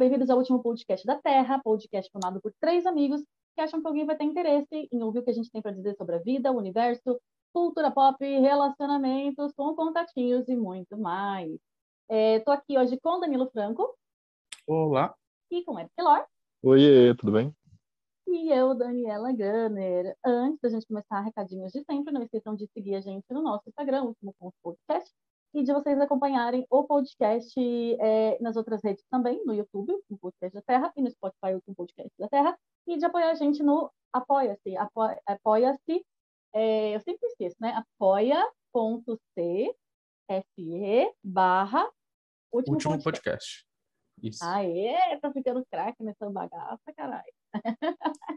Bem-vindos ao último podcast da Terra, podcast formado por três amigos que acham que alguém vai ter interesse em ouvir o que a gente tem para dizer sobre a vida, o universo, cultura pop, relacionamentos, com contatinhos e muito mais. Estou aqui hoje com Danilo Franco Olá. e com Eric Lor Oiê, tudo bem? e eu, Daniela Gunner. Antes da gente começar, recadinhos de sempre, não esqueçam de seguir a gente no nosso Instagram, último ponto podcast, e de vocês acompanharem o podcast é, nas outras redes também, no YouTube, o Podcast da Terra, e no Spotify, o Podcast da Terra, e de apoiar a gente no Apoia-se. Apo- Apoia-se, é, eu sempre esqueço, né? apoia.c fe barra último, Último podcast. podcast. Isso. Aê, tá ficando craque nessa bagaça, caralho.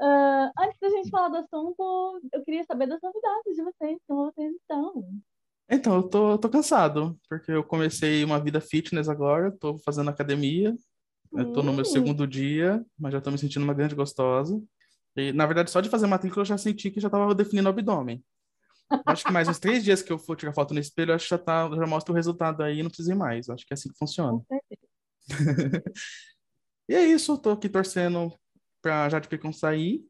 Ah, antes da gente falar do assunto, eu queria saber das novidades de vocês, como vocês estão. Então, eu tô, tô cansado, porque eu comecei uma vida fitness agora, tô fazendo academia, eu tô no meu Hum. segundo dia, mas já tô me sentindo uma grande gostosa. E, na verdade, só de fazer matrícula eu já senti que já tava definindo o abdômen. Acho que mais uns três dias que eu for tirar foto no espelho, acho que já, tá, já mostra o resultado aí, não precisa ir mais. Acho que é assim que funciona. E é isso, tô aqui torcendo pra Jade Picon sair,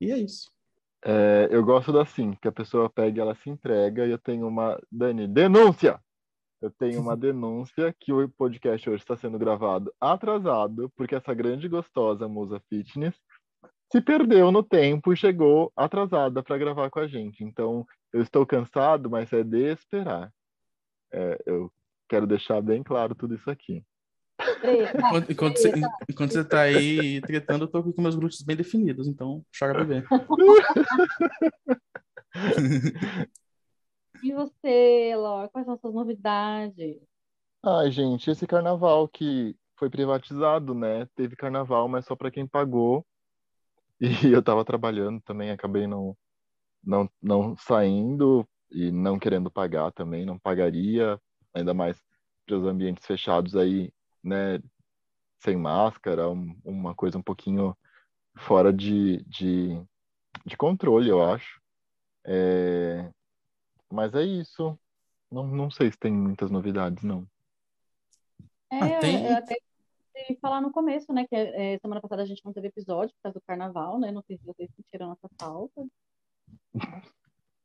e é isso. É, eu gosto da assim, que a pessoa pega e ela se entrega e eu tenho uma, Dani, denúncia! Eu tenho uma denúncia que o podcast hoje está sendo gravado atrasado, porque essa grande e gostosa musa fitness se perdeu no tempo e chegou atrasada para gravar com a gente. Então, eu estou cansado, mas é de esperar. É, eu quero deixar bem claro tudo isso aqui. Enquanto, enquanto, você, enquanto você tá aí tretando, eu tô com meus glúteos bem definidos, então chora bebê. E você, Lor, quais são as suas novidades? Ai, gente, esse carnaval que foi privatizado, né? Teve carnaval, mas só para quem pagou. E eu tava trabalhando também, acabei não, não, não saindo e não querendo pagar também, não pagaria, ainda mais para os ambientes fechados aí, né? Sem máscara, um- uma coisa um pouquinho fora de, de, de controle, eu acho. É, Mas é isso. Não, não sei se tem muitas novidades, não. É, Ah, tem- eu até ia falar no começo, né? Que é, semana passada a gente não teve episódio por causa do carnaval, né? Não sei se vocês sentiram nossa falta.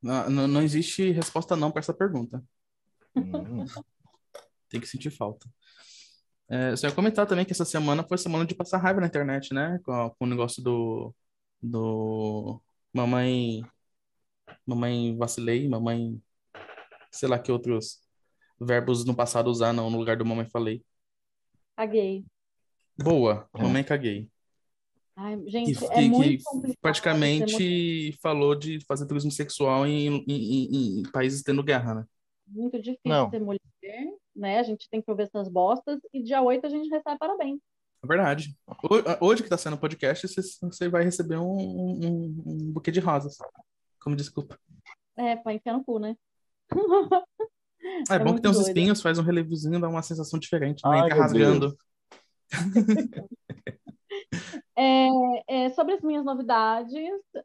Não, não, não existe resposta não para essa pergunta. Hum. Tem que sentir falta. É, só ia comentar também que essa semana foi semana de passar raiva na internet, né? Com, com o negócio do, do mamãe, mamãe vacilei, mamãe, sei lá que outros verbos no passado usar não, no lugar do mamãe falei. Caguei. Boa, É. mamãe caguei. Ai, Que, gente, que- é muito que complicado. praticamente falou de fazer turismo sexual em, em, em- em países tendo guerra, né? muito difícil Não. ser mulher, né? A gente tem que ouvir essas bostas e dia 8 a gente recebe parabéns. É verdade. Ho- Hoje que tá sendo podcast, você, vai receber um, um, um buquê de rosas. Como desculpa. É, pra enfiar no cu, né? É, É bom que tem uns doido. espinhos, faz um relevozinho, dá uma sensação diferente. Não Ai, entra meu rasgando. É, é, sobre as minhas novidades,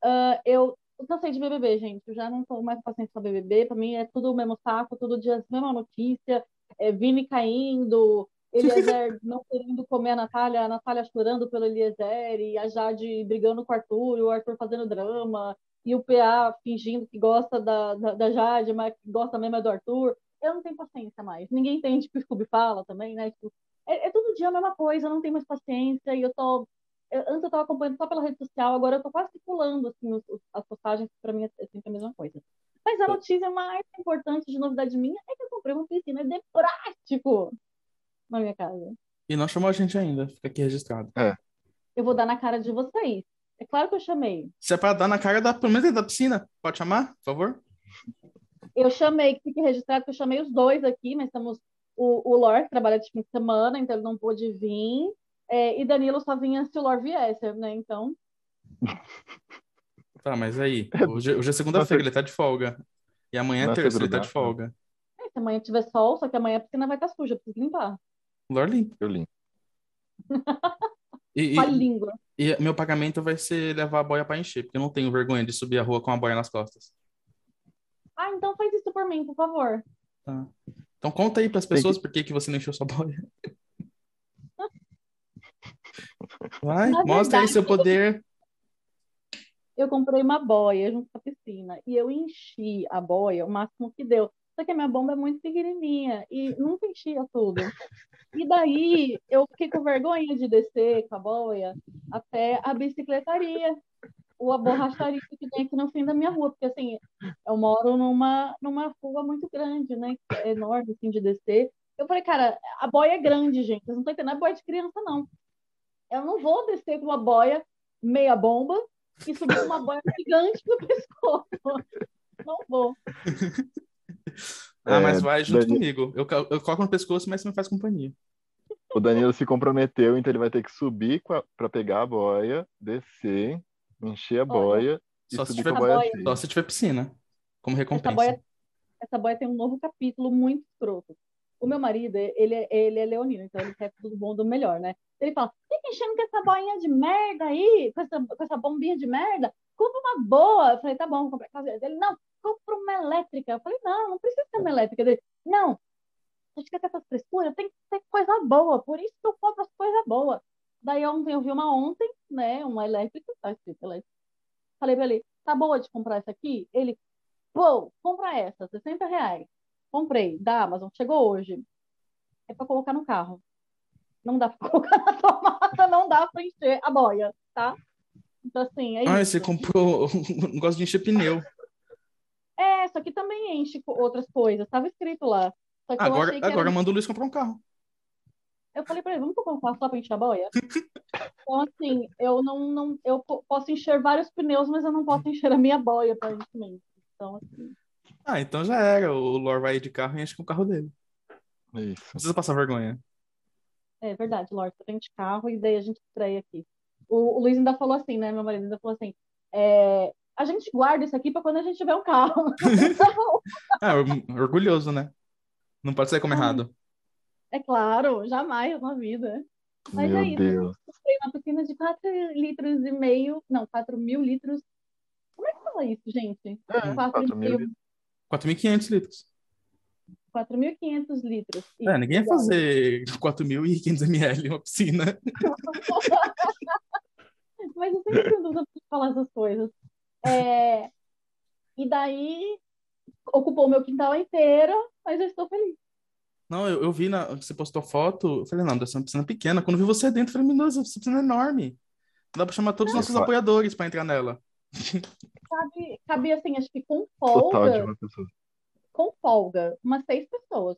ah, eu cansei de BBB, gente. Eu já não tô mais paciente com BBB. Pra mim é tudo o mesmo saco, todo dia a mesma notícia. É, Vini caindo, Eliezer não querendo comer a Natália, a Natália chorando pelo Eliezer, e a Jade brigando com o Arthur, e o Arthur fazendo drama, e o PA fingindo que gosta da, da, da Jade, mas que gosta mesmo é do Arthur. Eu não tenho paciência mais. Ninguém entende o que o Scooby fala também, né? Tipo, é, é todo dia a mesma coisa, eu não tenho mais paciência, e eu tô eu- antes eu estava acompanhando só pela rede social, agora eu tô quase pulando assim, os- os- as postagens, que para mim é sempre a mesma coisa. Mas a notícia mais importante de novidade minha é que eu comprei uma piscina de plástico na minha casa. E não chamou a gente ainda, fica aqui registrado. Eu vou dar na cara de vocês. É claro que eu chamei. Se é pra dar na cara da, pelo menos da piscina, pode chamar, por favor? Eu chamei, que fique registrado que eu chamei os dois aqui, mas estamos o, o Lor, que trabalha de fim de semana, então ele não pôde vir. É, e Danilo só vinha se o Lor viesse, né? Então, Tá, mas aí, hoje, hoje é segunda-feira, ele tá de folga. E amanhã é é terça, ele tá de né? folga. É, se amanhã tiver sol, só que amanhã a piscina vai estar suja, eu preciso limpar. Lor limpo. Eu limpo. E, e, língua. e meu pagamento vai ser levar a boia pra encher, porque eu não tenho vergonha de subir a rua com a boia nas costas. Ah, então faz isso por mim, por favor. Tá. Então conta aí Tem que- pessoas por que, que você não encheu sua boia. Vai, Na mostra aí verdade- seu poder. Eu comprei uma boia junto com a piscina e eu enchi a boia o máximo que deu. Só que a minha bomba é muito pequenininha e nunca enchia tudo. E daí eu fiquei com vergonha de descer com a boia até a bicicletaria, ou a borracharia que tem aqui no fim da minha rua, porque assim, eu moro numa, numa rua muito grande, né? que É enorme assim de descer. Eu falei, cara, a boia é grande, gente. Vocês não estão entendendo, não é boia de criança, não. Eu não vou descer com uma boia meia bomba e subir com uma boia gigante no pescoço. Não vou. Ah, É, mas vai junto Dani- comigo. Eu, eu coloco no pescoço, mas você me faz companhia. O Danilo se comprometeu, então ele vai ter que subir com a- pra pegar a boia, descer, encher a boia e Só se subir tiver com a boia boia- cheia. Só se tiver piscina, como recompensa. Essa boia, essa boia tem um novo capítulo muito escroto. O meu marido, ele, é- ele é leonino, então ele quer tudo bom do melhor, né? Ele fala, fica enchendo com essa boinha de merda aí, com essa, com essa bombinha de merda, compra uma boa. Eu falei, tá bom, vou comprar caseira. Ele, não, compra uma elétrica. Eu falei, não, não precisa ser uma elétrica. Ele, não, você fica com essas frescuras, tem que ter coisa boa, por isso que eu compro as coisas boas. Daí ontem eu vi uma ontem, né, uma elétrica, tá escrito elétrica. Falei pra ele, tá boa de comprar essa aqui? Ele, pô, compra essa, 60 reais. Comprei, da Amazon, chegou hoje. É pra colocar no carro. Não dá pra colocar na tomada, não dá pra encher a boia, tá? Então, assim, é Ah, isso. você comprou um negócio de encher pneu. É, só que também enche outras coisas, tava escrito lá. Agora, que era agora manda o Luiz comprar um carro. Eu falei pra ele, vamos comprar um carro só pra encher a boia? Então, assim, eu não, não eu po- posso encher vários pneus, mas eu não posso encher a minha boia para enchimento. Então, assim, Ah, então já era. O Lor vai de carro e enche com o carro dele. Não Isso. precisa passar vergonha. é verdade, Lorde, você tem de carro e daí a gente estreia aqui. O, o Luiz ainda falou assim, né? Meu marido ainda falou assim: é, a gente guarda isso aqui para quando a gente tiver um carro. Ah, or- orgulhoso, né? Não pode sair como Ai. errado. É claro, jamais na vida. Mas Meu é isso. Deus. Comprei uma piscina de 4 litros e meio, não, 4 mil litros. Como é que fala isso, gente? É, 4 mil litros. 4.500 litros. 4.500 litros. É, ninguém ia Isso, fazer 4.500 ml uma piscina. Mas eu sempre tenho dúvida de falar essas coisas. É, E daí ocupou o meu quintal inteiro, mas eu estou feliz. Não, eu, eu vi na, você postou foto, eu falei, não, deve ser uma piscina pequena. Quando eu vi você dentro, eu falei, meu Deus, essa piscina é enorme. Dá pra chamar todos os nossos Não. apoiadores pra entrar nela. Cabe, cabia assim, acho que com Total de folga, com folga, umas seis pessoas.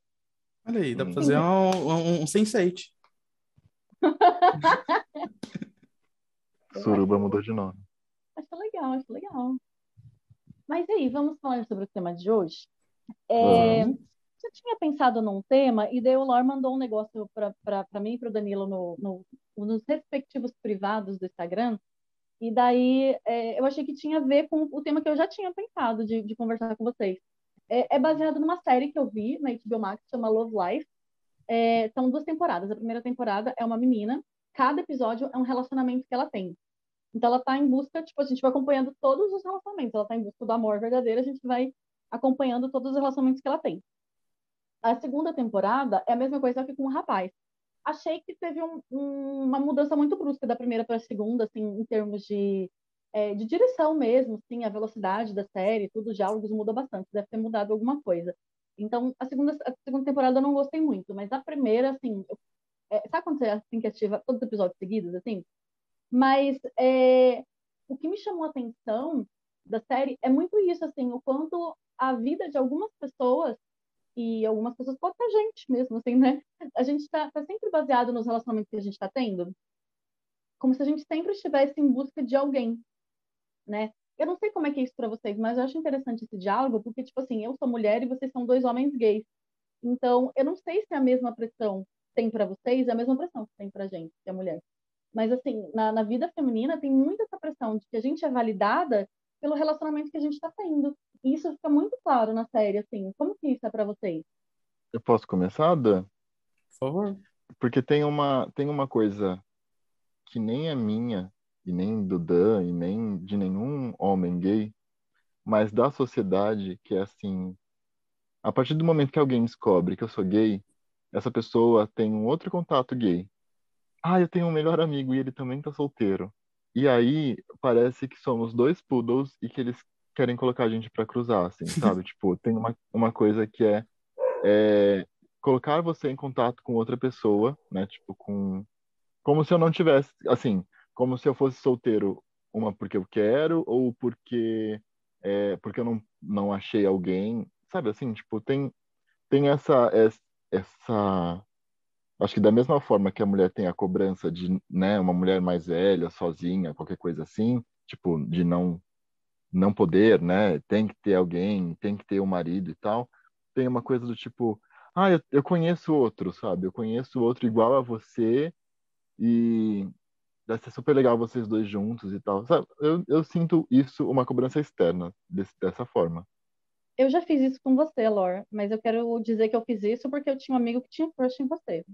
Olha aí, dá pra fazer um, um, um sense Suruba mudou de nome. Acho legal, acho legal. Mas e aí, vamos falar sobre o tema de hoje? É, eu tinha pensado num tema e daí o Lor mandou um negócio para mim e para o Danilo no, no- nos respectivos privados do Instagram. E daí é, eu achei que tinha a ver com o tema que eu já tinha pensado de, de conversar com vocês. É, é baseado numa série que eu vi na HBO Max, chama Love Life. É, são duas temporadas. A primeira temporada é uma menina, cada episódio é um relacionamento que ela tem. Então ela tá em busca, tipo, a gente vai acompanhando todos os relacionamentos. Ela tá em busca do amor verdadeiro, a gente vai acompanhando todos os relacionamentos que ela tem. A segunda temporada é a mesma coisa, só que com um rapaz. Achei que teve um- um- uma mudança muito brusca da primeira para a segunda, assim, em termos de, é, de direção mesmo, assim, a velocidade da série, tudo, os diálogos muda bastante, deve ter mudado alguma coisa. Então, a segunda, a segunda temporada eu não gostei muito, mas a primeira, assim, eu- é, sabe quando você assim, que ativa todos os episódios seguidos, assim? Mas é, o que me chamou a atenção da série é muito isso, assim, o quanto a vida de algumas pessoas e algumas pessoas pode ser a gente mesmo, assim, né? A gente está tá sempre baseado nos relacionamentos que a gente está tendo, como se a gente sempre estivesse em busca de alguém, né? Eu não sei como é que é isso para vocês, mas eu acho interessante esse diálogo, porque, tipo assim, eu sou mulher e vocês são dois homens gays. Então, eu não sei se a mesma pressão tem para vocês, é a mesma pressão que tem pra gente, que é mulher. Mas, assim, na, na vida feminina tem muita essa pressão de que a gente é validada pelo relacionamento que a gente está tendo. E isso fica muito claro na série, assim. Como que isso é para vocês? Eu posso começar, Dan? Por favor. Porque tem uma, tem uma coisa que nem é minha, e nem do Dan, e nem de nenhum homem gay, mas da sociedade, que é assim: a partir do momento que alguém descobre que eu sou gay, essa pessoa tem um outro contato gay. Ah, eu tenho um melhor amigo e ele também tá solteiro. E aí parece que somos dois poodles e que eles querem colocar a gente para cruzar, assim, sabe? tipo, tem uma, uma coisa que é, é colocar você em contato com outra pessoa, né? Tipo, com como se eu não tivesse, assim, como se eu fosse solteiro, uma porque eu quero ou porque é, porque eu não não achei alguém, sabe? Assim, tipo, tem tem essa essa acho que da mesma forma que a mulher tem a cobrança de, né, uma mulher mais velha, sozinha, qualquer coisa assim, tipo, de não não poder, né, tem que ter alguém, tem que ter um marido e tal, tem uma coisa do tipo, ah, eu, eu conheço outro, sabe? Eu conheço outro igual a você e vai ser super legal vocês dois juntos e tal. Sabe? Eu, eu sinto isso, uma cobrança externa desse, dessa forma. Eu já fiz isso com você, Lor, mas eu quero dizer que eu fiz isso porque eu tinha um amigo que tinha crush em você.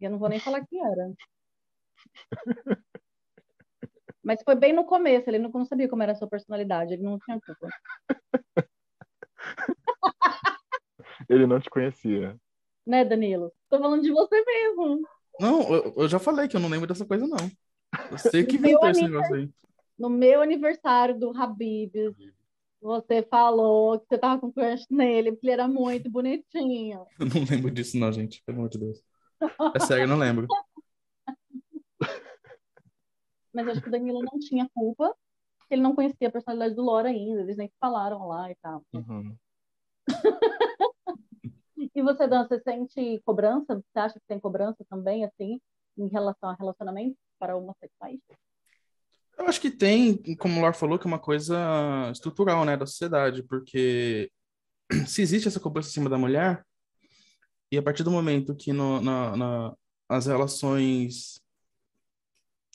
E eu não vou nem falar quem era. Mas foi bem no começo, ele não sabia como era a sua personalidade, ele não tinha culpa. ele não te conhecia. Né, Danilo? Tô falando de você mesmo. Não, eu, eu já falei que eu não lembro dessa coisa, não. Eu sei que inventou esse negócio aí. No meu aniversário do Habib, você falou que você tava com crush nele, porque ele era muito bonitinho. Eu não lembro disso, não, gente. Pelo amor de Deus. É sério, eu não lembro. Mas acho que o Danilo não tinha culpa, porque ele não conhecia a personalidade do Lora ainda, eles nem falaram lá e tal. Uhum. e você, Dan, você sente cobrança? Você acha que tem cobrança também, assim, em relação a relacionamento para homossexuais? Eu acho que tem, como o Laura falou, que é uma coisa estrutural, né, da sociedade, porque se existe essa cobrança em cima da mulher, e a partir do momento que no, na, na, as relações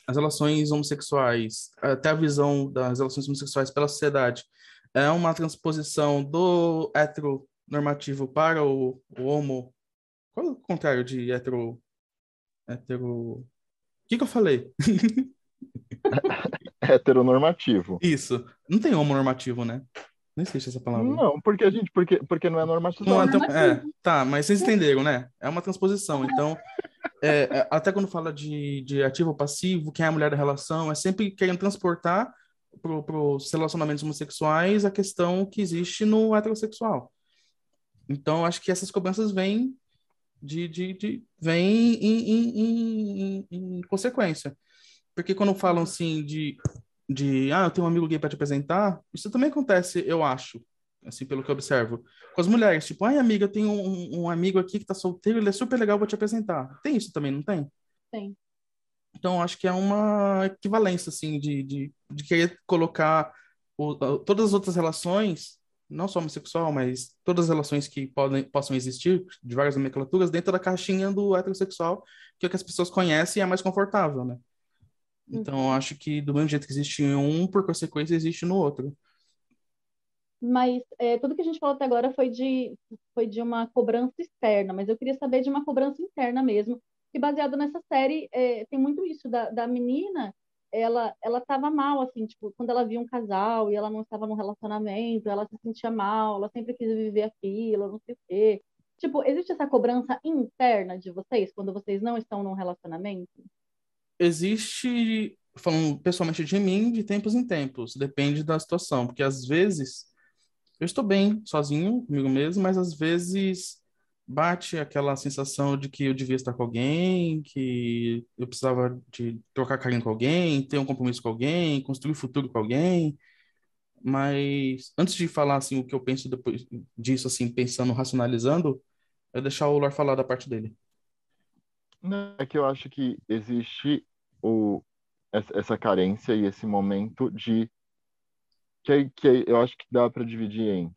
as relações homossexuais, até a visão das relações homossexuais pela sociedade, é uma transposição do heteronormativo para o, o homo. Qual é o contrário de hetero? hetero... O que, que eu falei? heteronormativo. Isso. Não tem homonormativo, né? Não existe essa palavra. Não, porque a gente, porque, porque não é normativo. Não, então, é, tá, mas vocês entenderam, né? É uma transposição. Então, é, é, até quando fala de, de ativo ou passivo, quem é a mulher da relação, é sempre querendo transportar para os relacionamentos homossexuais a questão que existe no heterossexual. Então, acho que essas cobranças vêm de, de, de em, em, em, em, consequência. Porque quando falam assim de, de ah, eu tenho um amigo gay para te apresentar, isso também acontece, eu acho, assim, pelo que eu observo, com as mulheres. Tipo, ai, amiga, eu tenho um, um amigo aqui que tá solteiro, ele é super legal, vou te apresentar. Tem isso também, não tem? Tem. Então, acho que é uma equivalência, assim, de, de, de querer colocar o, todas as outras relações, não só homossexual, mas todas as relações que podem, possam existir, de várias nomenclaturas, dentro da caixinha do heterossexual, que é o que as pessoas conhecem e é mais confortável, né? Então, uhum. acho que do mesmo jeito que existe um, por consequência, existe no outro. Mas é, tudo que a gente falou até agora foi de, foi de uma cobrança externa, mas eu queria saber de uma cobrança interna mesmo, que baseado nessa série é, tem muito isso da, da menina, ela ela estava mal assim, tipo, quando ela via um casal e ela não estava num relacionamento, ela se sentia mal, ela sempre quis viver aquilo, não sei o quê. Tipo, existe essa cobrança interna de vocês quando vocês não estão num relacionamento? Existe, falando pessoalmente de mim, de tempos em tempos, depende da situação, porque às vezes eu estou bem sozinho comigo mesmo, mas às vezes bate aquela sensação de que eu devia estar com alguém, que eu precisava de trocar carinho com alguém, ter um compromisso com alguém, construir futuro com alguém. Mas antes de falar assim o que eu penso depois disso assim, pensando, racionalizando, eu deixar o Lor falar da parte dele. É que eu acho que existe o essa carência e esse momento de que, que eu acho que dá para dividir em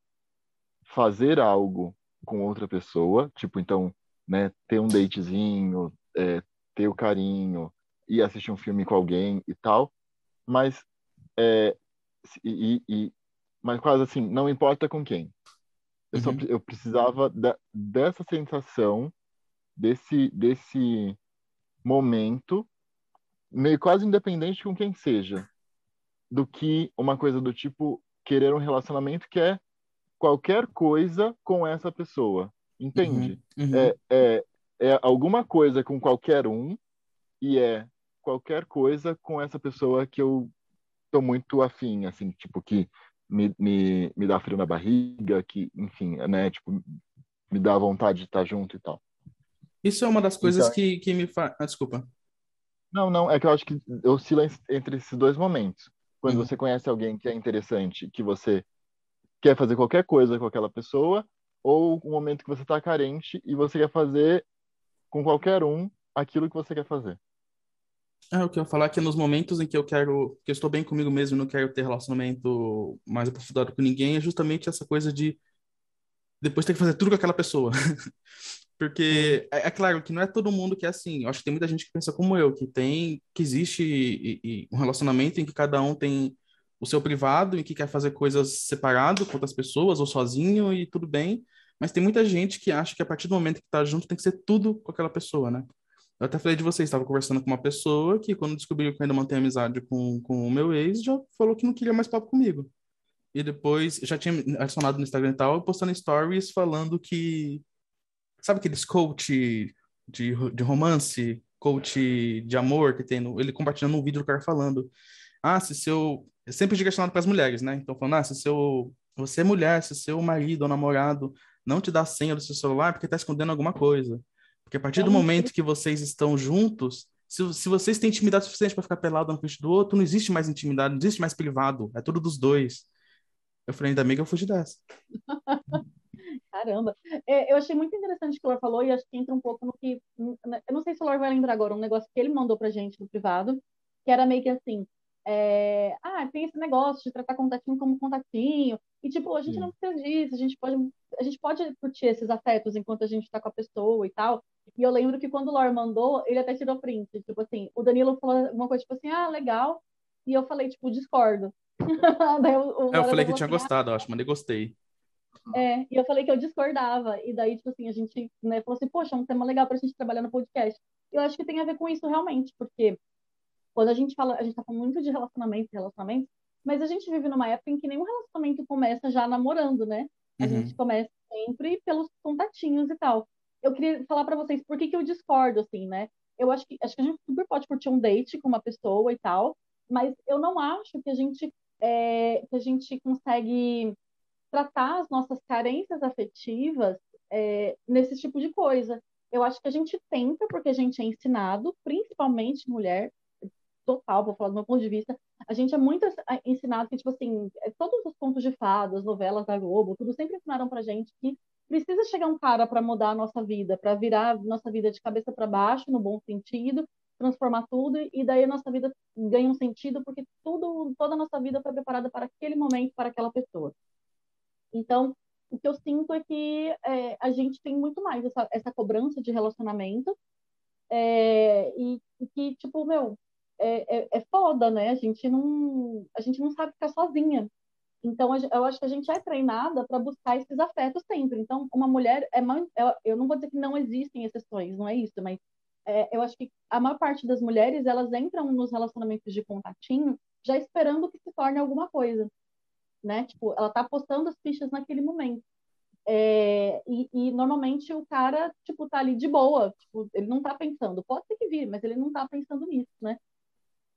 fazer algo com outra pessoa, tipo, então, né, ter um datezinho, é, ter o carinho, e assistir um filme com alguém e tal, mas é, e, e, mas quase assim, não importa com quem. Eu, Uhum. só, eu precisava da, dessa sensação, desse, desse momento, meio quase independente com quem seja, do que uma coisa do tipo querer um relacionamento que é qualquer coisa com essa pessoa. Entende? Uhum, uhum. É, é, é alguma coisa com qualquer um e é qualquer coisa com essa pessoa que eu tô muito afim, assim, tipo, que me, me, me dá frio na barriga, que, enfim, né, tipo, me dá vontade de estar junto e tal. Isso é uma das coisas Então- que, que me faz. Ah, desculpa. Não, não, é que eu acho que oscila entre esses dois momentos. Quando Uhum. você conhece alguém que é interessante, que você quer fazer qualquer coisa com aquela pessoa, ou um momento que você está carente e você quer fazer com qualquer um aquilo que você quer fazer. É, o que eu ia falar é que nos momentos em que eu quero, que eu estou bem comigo mesmo e não quero ter relacionamento mais aprofundado com ninguém, é justamente essa coisa de depois ter que fazer tudo com aquela pessoa. Porque é, é claro que não é todo mundo que é assim. Eu acho que tem muita gente que pensa como eu, que tem, que existe e- e um relacionamento em que cada um tem o seu privado e que quer fazer coisas separado com outras pessoas ou sozinho e tudo bem. Mas tem muita gente que acha que a partir do momento que tá junto tem que ser tudo com aquela pessoa, né? Eu até falei de vocês, estava conversando com uma pessoa que, quando descobriu que eu ainda mantenho amizade com, com o meu ex, já falou que não queria mais papo comigo. E depois, já tinha adicionado no Instagram e tal, postando stories falando que. Sabe aqueles coach de, de romance, coach de amor que tem no. Ele compartilhando um vídeo do cara falando. Ah, se seu. É sempre direcionado para as mulheres, né? Então, falando, ah, se seu. Você é mulher, se seu marido ou namorado não te dá a senha do seu celular porque tá escondendo alguma coisa. Porque a partir do É momento que vocês estão juntos, se, se vocês têm intimidade suficiente para ficar pelado na frente do outro, não existe mais intimidade, não existe mais privado, é tudo dos dois. Eu falei, ainda bem que eu fugi dessa. Caramba. É, eu achei muito interessante o que o Lor falou e acho que entra um pouco no que. Eu não sei se o Lor vai lembrar agora, um negócio que ele mandou pra gente no privado, que era meio que assim. é, ah, tem esse negócio de tratar contatinho como contatinho. E, tipo, a gente Sim. não precisa disso, a gente pode, a gente pode curtir esses afetos enquanto a gente tá com a pessoa e tal. E eu lembro que quando o Lor mandou, ele até tirou print. Tipo assim, o Danilo falou uma coisa tipo assim, ah, legal. E eu falei, tipo, discordo. Daí o- o É, eu falei que tinha assim, "Ah, gostado, eu acho, mandei gostei. é, e eu falei que eu discordava. E daí, tipo assim, a gente né, falou assim, poxa, é um tema legal pra gente trabalhar no podcast. E eu acho que tem a ver com isso realmente, porque quando a gente fala, a gente tá falando muito de relacionamento, relacionamento, mas a gente vive numa época em que nenhum relacionamento começa já namorando, né? A Uhum. gente começa sempre pelos contatinhos e tal. Eu queria falar pra vocês por que que eu discordo, assim, né? Eu acho que, acho que a gente super pode curtir um date com uma pessoa e tal, mas eu não acho que a gente, é, que a gente consegue tratar as nossas carências afetivas é, nesse tipo de coisa. Eu acho que a gente tenta, porque a gente é ensinado, principalmente mulher, total, vou falar do meu ponto de vista, a gente é muito ensinado que, tipo assim, é, todos os contos de fadas, novelas da Globo, tudo sempre ensinaram pra gente que precisa chegar um cara para mudar a nossa vida, para virar nossa vida de cabeça para baixo, no bom sentido, transformar tudo, e daí a nossa vida ganha um sentido, porque tudo, toda a nossa vida foi preparada para aquele momento, para aquela pessoa. Então, o que eu sinto é que é, a gente tem muito mais essa, essa cobrança de relacionamento é, e, e, que, tipo, meu, é, é, é, foda, né? A gente não, a gente não sabe ficar sozinha. Então, eu acho que a gente é treinada para buscar esses afetos sempre. Então, uma mulher é eu não vou dizer que não existem exceções, não é isso, mas é, eu acho que a maior parte das mulheres elas entram nos relacionamentos de contatinho já esperando que se torne alguma coisa né? Tipo, ela tá apostando as fichas naquele momento. É, e, e, normalmente o cara, tipo, tá ali de boa, tipo, ele não tá pensando, pode ser que vir, mas ele não tá pensando nisso, né?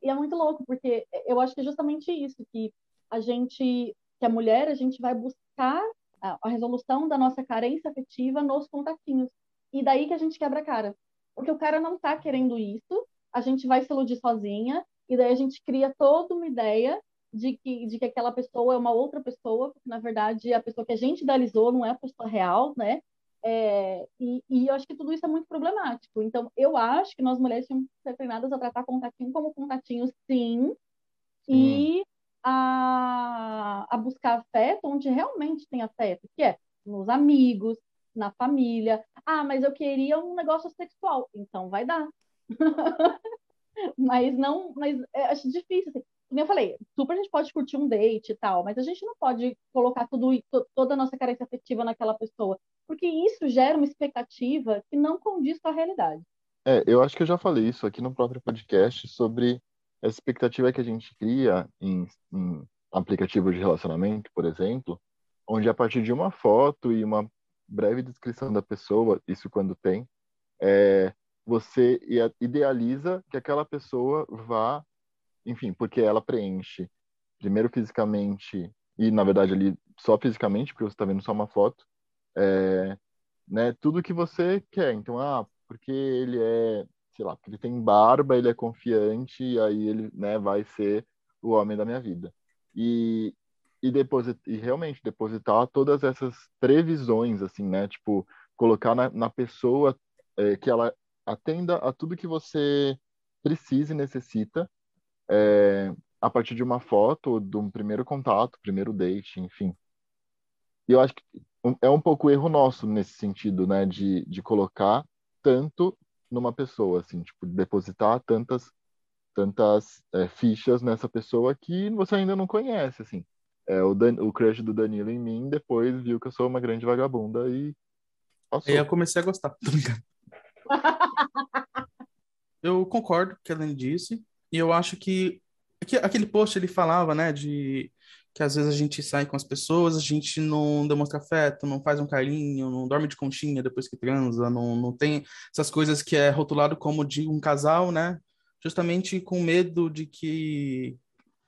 E é muito louco, porque eu acho que é justamente isso, que a gente, que a mulher, a gente vai buscar a, a resolução da nossa carência afetiva nos contatinhos. E daí que a gente quebra a cara. Porque o cara não tá querendo isso, a gente vai se iludir sozinha, e daí a gente cria toda uma ideia de que, de que aquela pessoa é uma outra pessoa, porque na verdade a pessoa que a gente idealizou não é a pessoa real, né? É, e, e, eu acho que tudo isso é muito problemático. Então, eu acho que nós mulheres temos que ser treinadas a tratar contatinho como contatinho, sim, sim. e a, a buscar afeto onde realmente tem afeto, que é nos amigos, na família. Ah, mas eu queria um negócio sexual. Então, vai dar. mas não, mas é, acho difícil. Assim. como eu falei, super a gente pode curtir um date e tal, mas a gente não pode colocar tudo, toda a nossa carência afetiva naquela pessoa, porque isso gera uma expectativa que não condiz com a realidade. É, eu acho que eu já falei isso aqui no próprio podcast sobre a expectativa que a gente cria em, em aplicativos de relacionamento, por exemplo, onde a partir de uma foto e uma breve descrição da pessoa, isso quando tem, é, você idealiza que aquela pessoa vá, enfim, porque ela preenche, primeiro fisicamente, e na verdade ali só fisicamente, porque você está vendo só uma foto, é, né, tudo que você quer. Então, ah, porque ele é, sei lá, porque ele tem barba, ele é confiante, e aí ele né, vai ser o homem da minha vida. E, e, deposit, e realmente depositar todas essas previsões, assim, né? Tipo, colocar na, na pessoa é, que ela atenda a tudo que você precisa e necessita é, a partir de uma foto, de um primeiro contato, primeiro date, enfim. E eu acho que é um pouco erro nosso nesse sentido, né? De, de colocar tanto numa pessoa, assim, tipo, depositar tantas tantas é, fichas nessa pessoa que você ainda não conhece, assim é, o, Dan, o crush do Danilo em mim, depois viu que eu sou uma grande vagabunda e passou. Aí eu comecei a gostar, eu concordo com o que a Ellen disse, e eu acho que aquele post ele falava, né, de que às vezes a gente sai com as pessoas, a gente não demonstra afeto, não faz um carinho, não dorme de conchinha depois que transa, não, não tem essas coisas que é rotulado como de um casal, né? Justamente com medo de que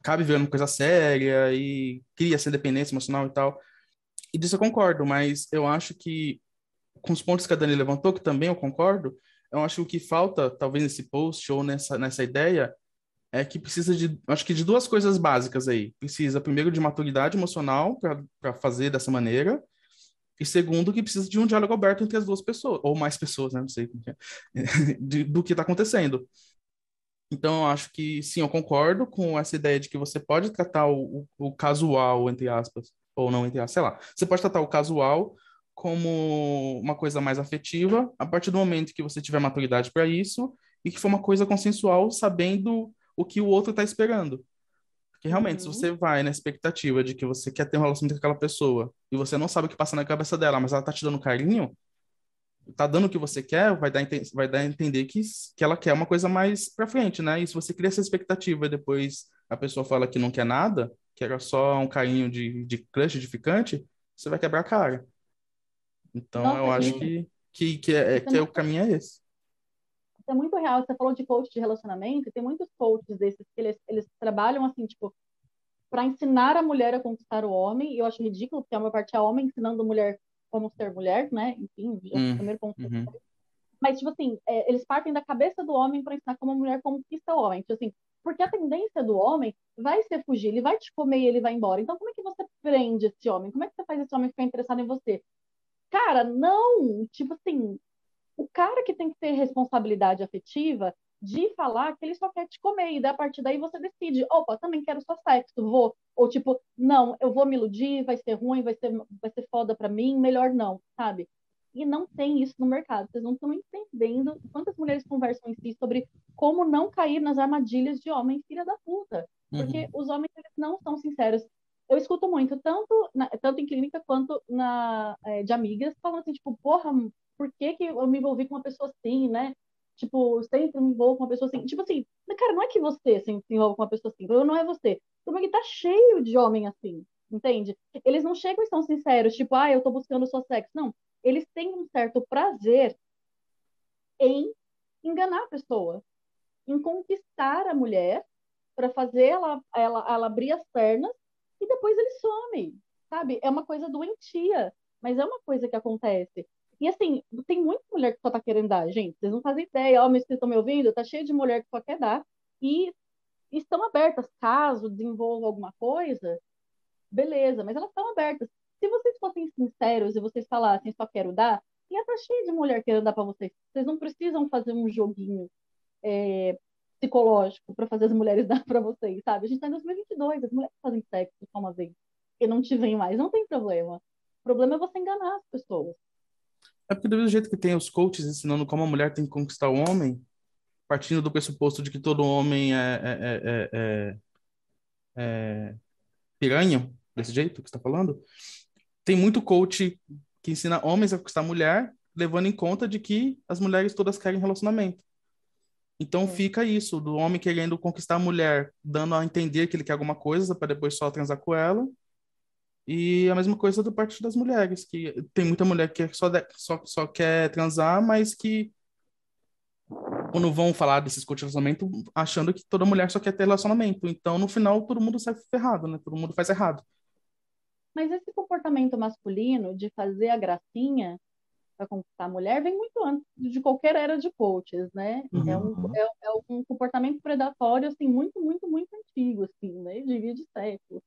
cabe uma coisa séria e cria essa dependência emocional e tal. E disso eu concordo, mas eu acho que com os pontos que a Dani levantou, que também eu concordo, eu acho que o que falta, talvez nesse post ou nessa, nessa ideia, é que precisa de, acho que de duas coisas básicas aí. Precisa, primeiro, de maturidade emocional para fazer dessa maneira, e segundo, que precisa de um diálogo aberto entre as duas pessoas, ou mais pessoas, né? Não sei, é, de, do que está acontecendo. Então, eu acho que sim, eu concordo com essa ideia de que você pode tratar o, o, o casual, entre aspas, ou não entre aspas, sei lá. Você pode tratar o casual como uma coisa mais afetiva a partir do momento que você tiver maturidade para isso e que for uma coisa consensual, sabendo o que o outro está esperando. Porque realmente, uhum. se você vai na expectativa de que você quer ter um relacionamento com aquela pessoa e você não sabe o que passa na cabeça dela, mas ela tá te dando carinho, tá dando o que você quer, vai dar, vai dar a entender que, que ela quer uma coisa mais pra frente, né? E se você cria essa expectativa e depois a pessoa fala que não quer nada, que era só um carinho de, de crush, de ficante, você vai quebrar a cara. Então, Nossa, eu acho que, que, que, é, que é o caminho é esse. é muito real. Você falou de coach de relacionamento, tem muitos coaches desses que eles, eles trabalham assim, tipo, para ensinar a mulher a conquistar o homem, e eu acho ridículo, porque é uma parte a homem ensinando a mulher como ser mulher, né? Enfim, já hum, primeiro ponto. Uhum. Mas, tipo assim, é, eles partem da cabeça do homem para ensinar como a mulher conquista o homem. Tipo assim, porque a tendência do homem vai ser fugir, ele vai te comer e ele vai embora. Então, como é que você prende esse homem? Como é que você faz esse homem ficar interessado em você? Cara, não! Tipo assim, o cara que tem que ter responsabilidade afetiva de falar que ele só quer te comer, e a partir daí você decide, opa, também quero só sexo, vou. Ou tipo, não, eu vou me iludir, vai ser ruim, vai ser, vai ser foda pra mim, melhor não, sabe? E não tem isso no mercado. Vocês não estão entendendo quantas mulheres conversam em si sobre como não cair nas armadilhas de homem filha da puta. Porque uhum. os homens eles não são sinceros. Eu escuto muito, tanto, na, tanto em clínica quanto na, é, de amigas, falando assim, tipo, porra, por que, que eu me envolvi com uma pessoa assim, né? Tipo, sempre me envolvo com uma pessoa assim. Tipo assim, cara, não é que você se envolve com uma pessoa assim, não é você. O problema é que tá cheio de homem assim, entende? Eles não chegam e são sinceros, tipo, ah, eu tô buscando só sexo. Não, eles têm um certo prazer em enganar a pessoa, em conquistar a mulher para fazer ela, ela, ela abrir as pernas e depois eles somem, sabe? É uma coisa doentia, mas é uma coisa que acontece. E assim, tem muita mulher que só tá querendo dar, gente. Vocês não fazem ideia, homens que estão me ouvindo, tá cheio de mulher que só quer dar. E estão abertas, caso desenvolva alguma coisa, beleza, mas elas estão abertas. Se vocês fossem sinceros e vocês falassem só quero dar, ia estar tá cheio de mulher querendo dar para vocês. Vocês não precisam fazer um joguinho é, psicológico para fazer as mulheres dar para vocês, sabe? A gente tá em 2022, as mulheres fazem sexo só uma vez e não te vem mais, não tem problema. O problema é você enganar as pessoas. É porque do mesmo jeito que tem os coaches ensinando como a mulher tem que conquistar o homem, partindo do pressuposto de que todo homem é, é, é, é, piranha, desse jeito que está falando, tem muito coach que ensina homens a conquistar mulher, levando em conta de que as mulheres todas querem relacionamento. Então é. fica isso, do homem querendo conquistar a mulher, dando a entender que ele quer alguma coisa para depois só transar com ela. E a mesma coisa do parte das mulheres, que tem muita mulher que só, só, só quer transar, mas que quando vão falar desses coach de relacionamento, achando que toda mulher só quer ter relacionamento. Então, no final, todo mundo sai ferrado, né? Todo mundo faz errado. Mas esse comportamento masculino de fazer a gracinha para conquistar a mulher vem muito antes de qualquer era de coaches, né? Uhum. É, um, é, é, um comportamento predatório, assim, muito, muito, muito antigo, assim, né? Devia de séculos.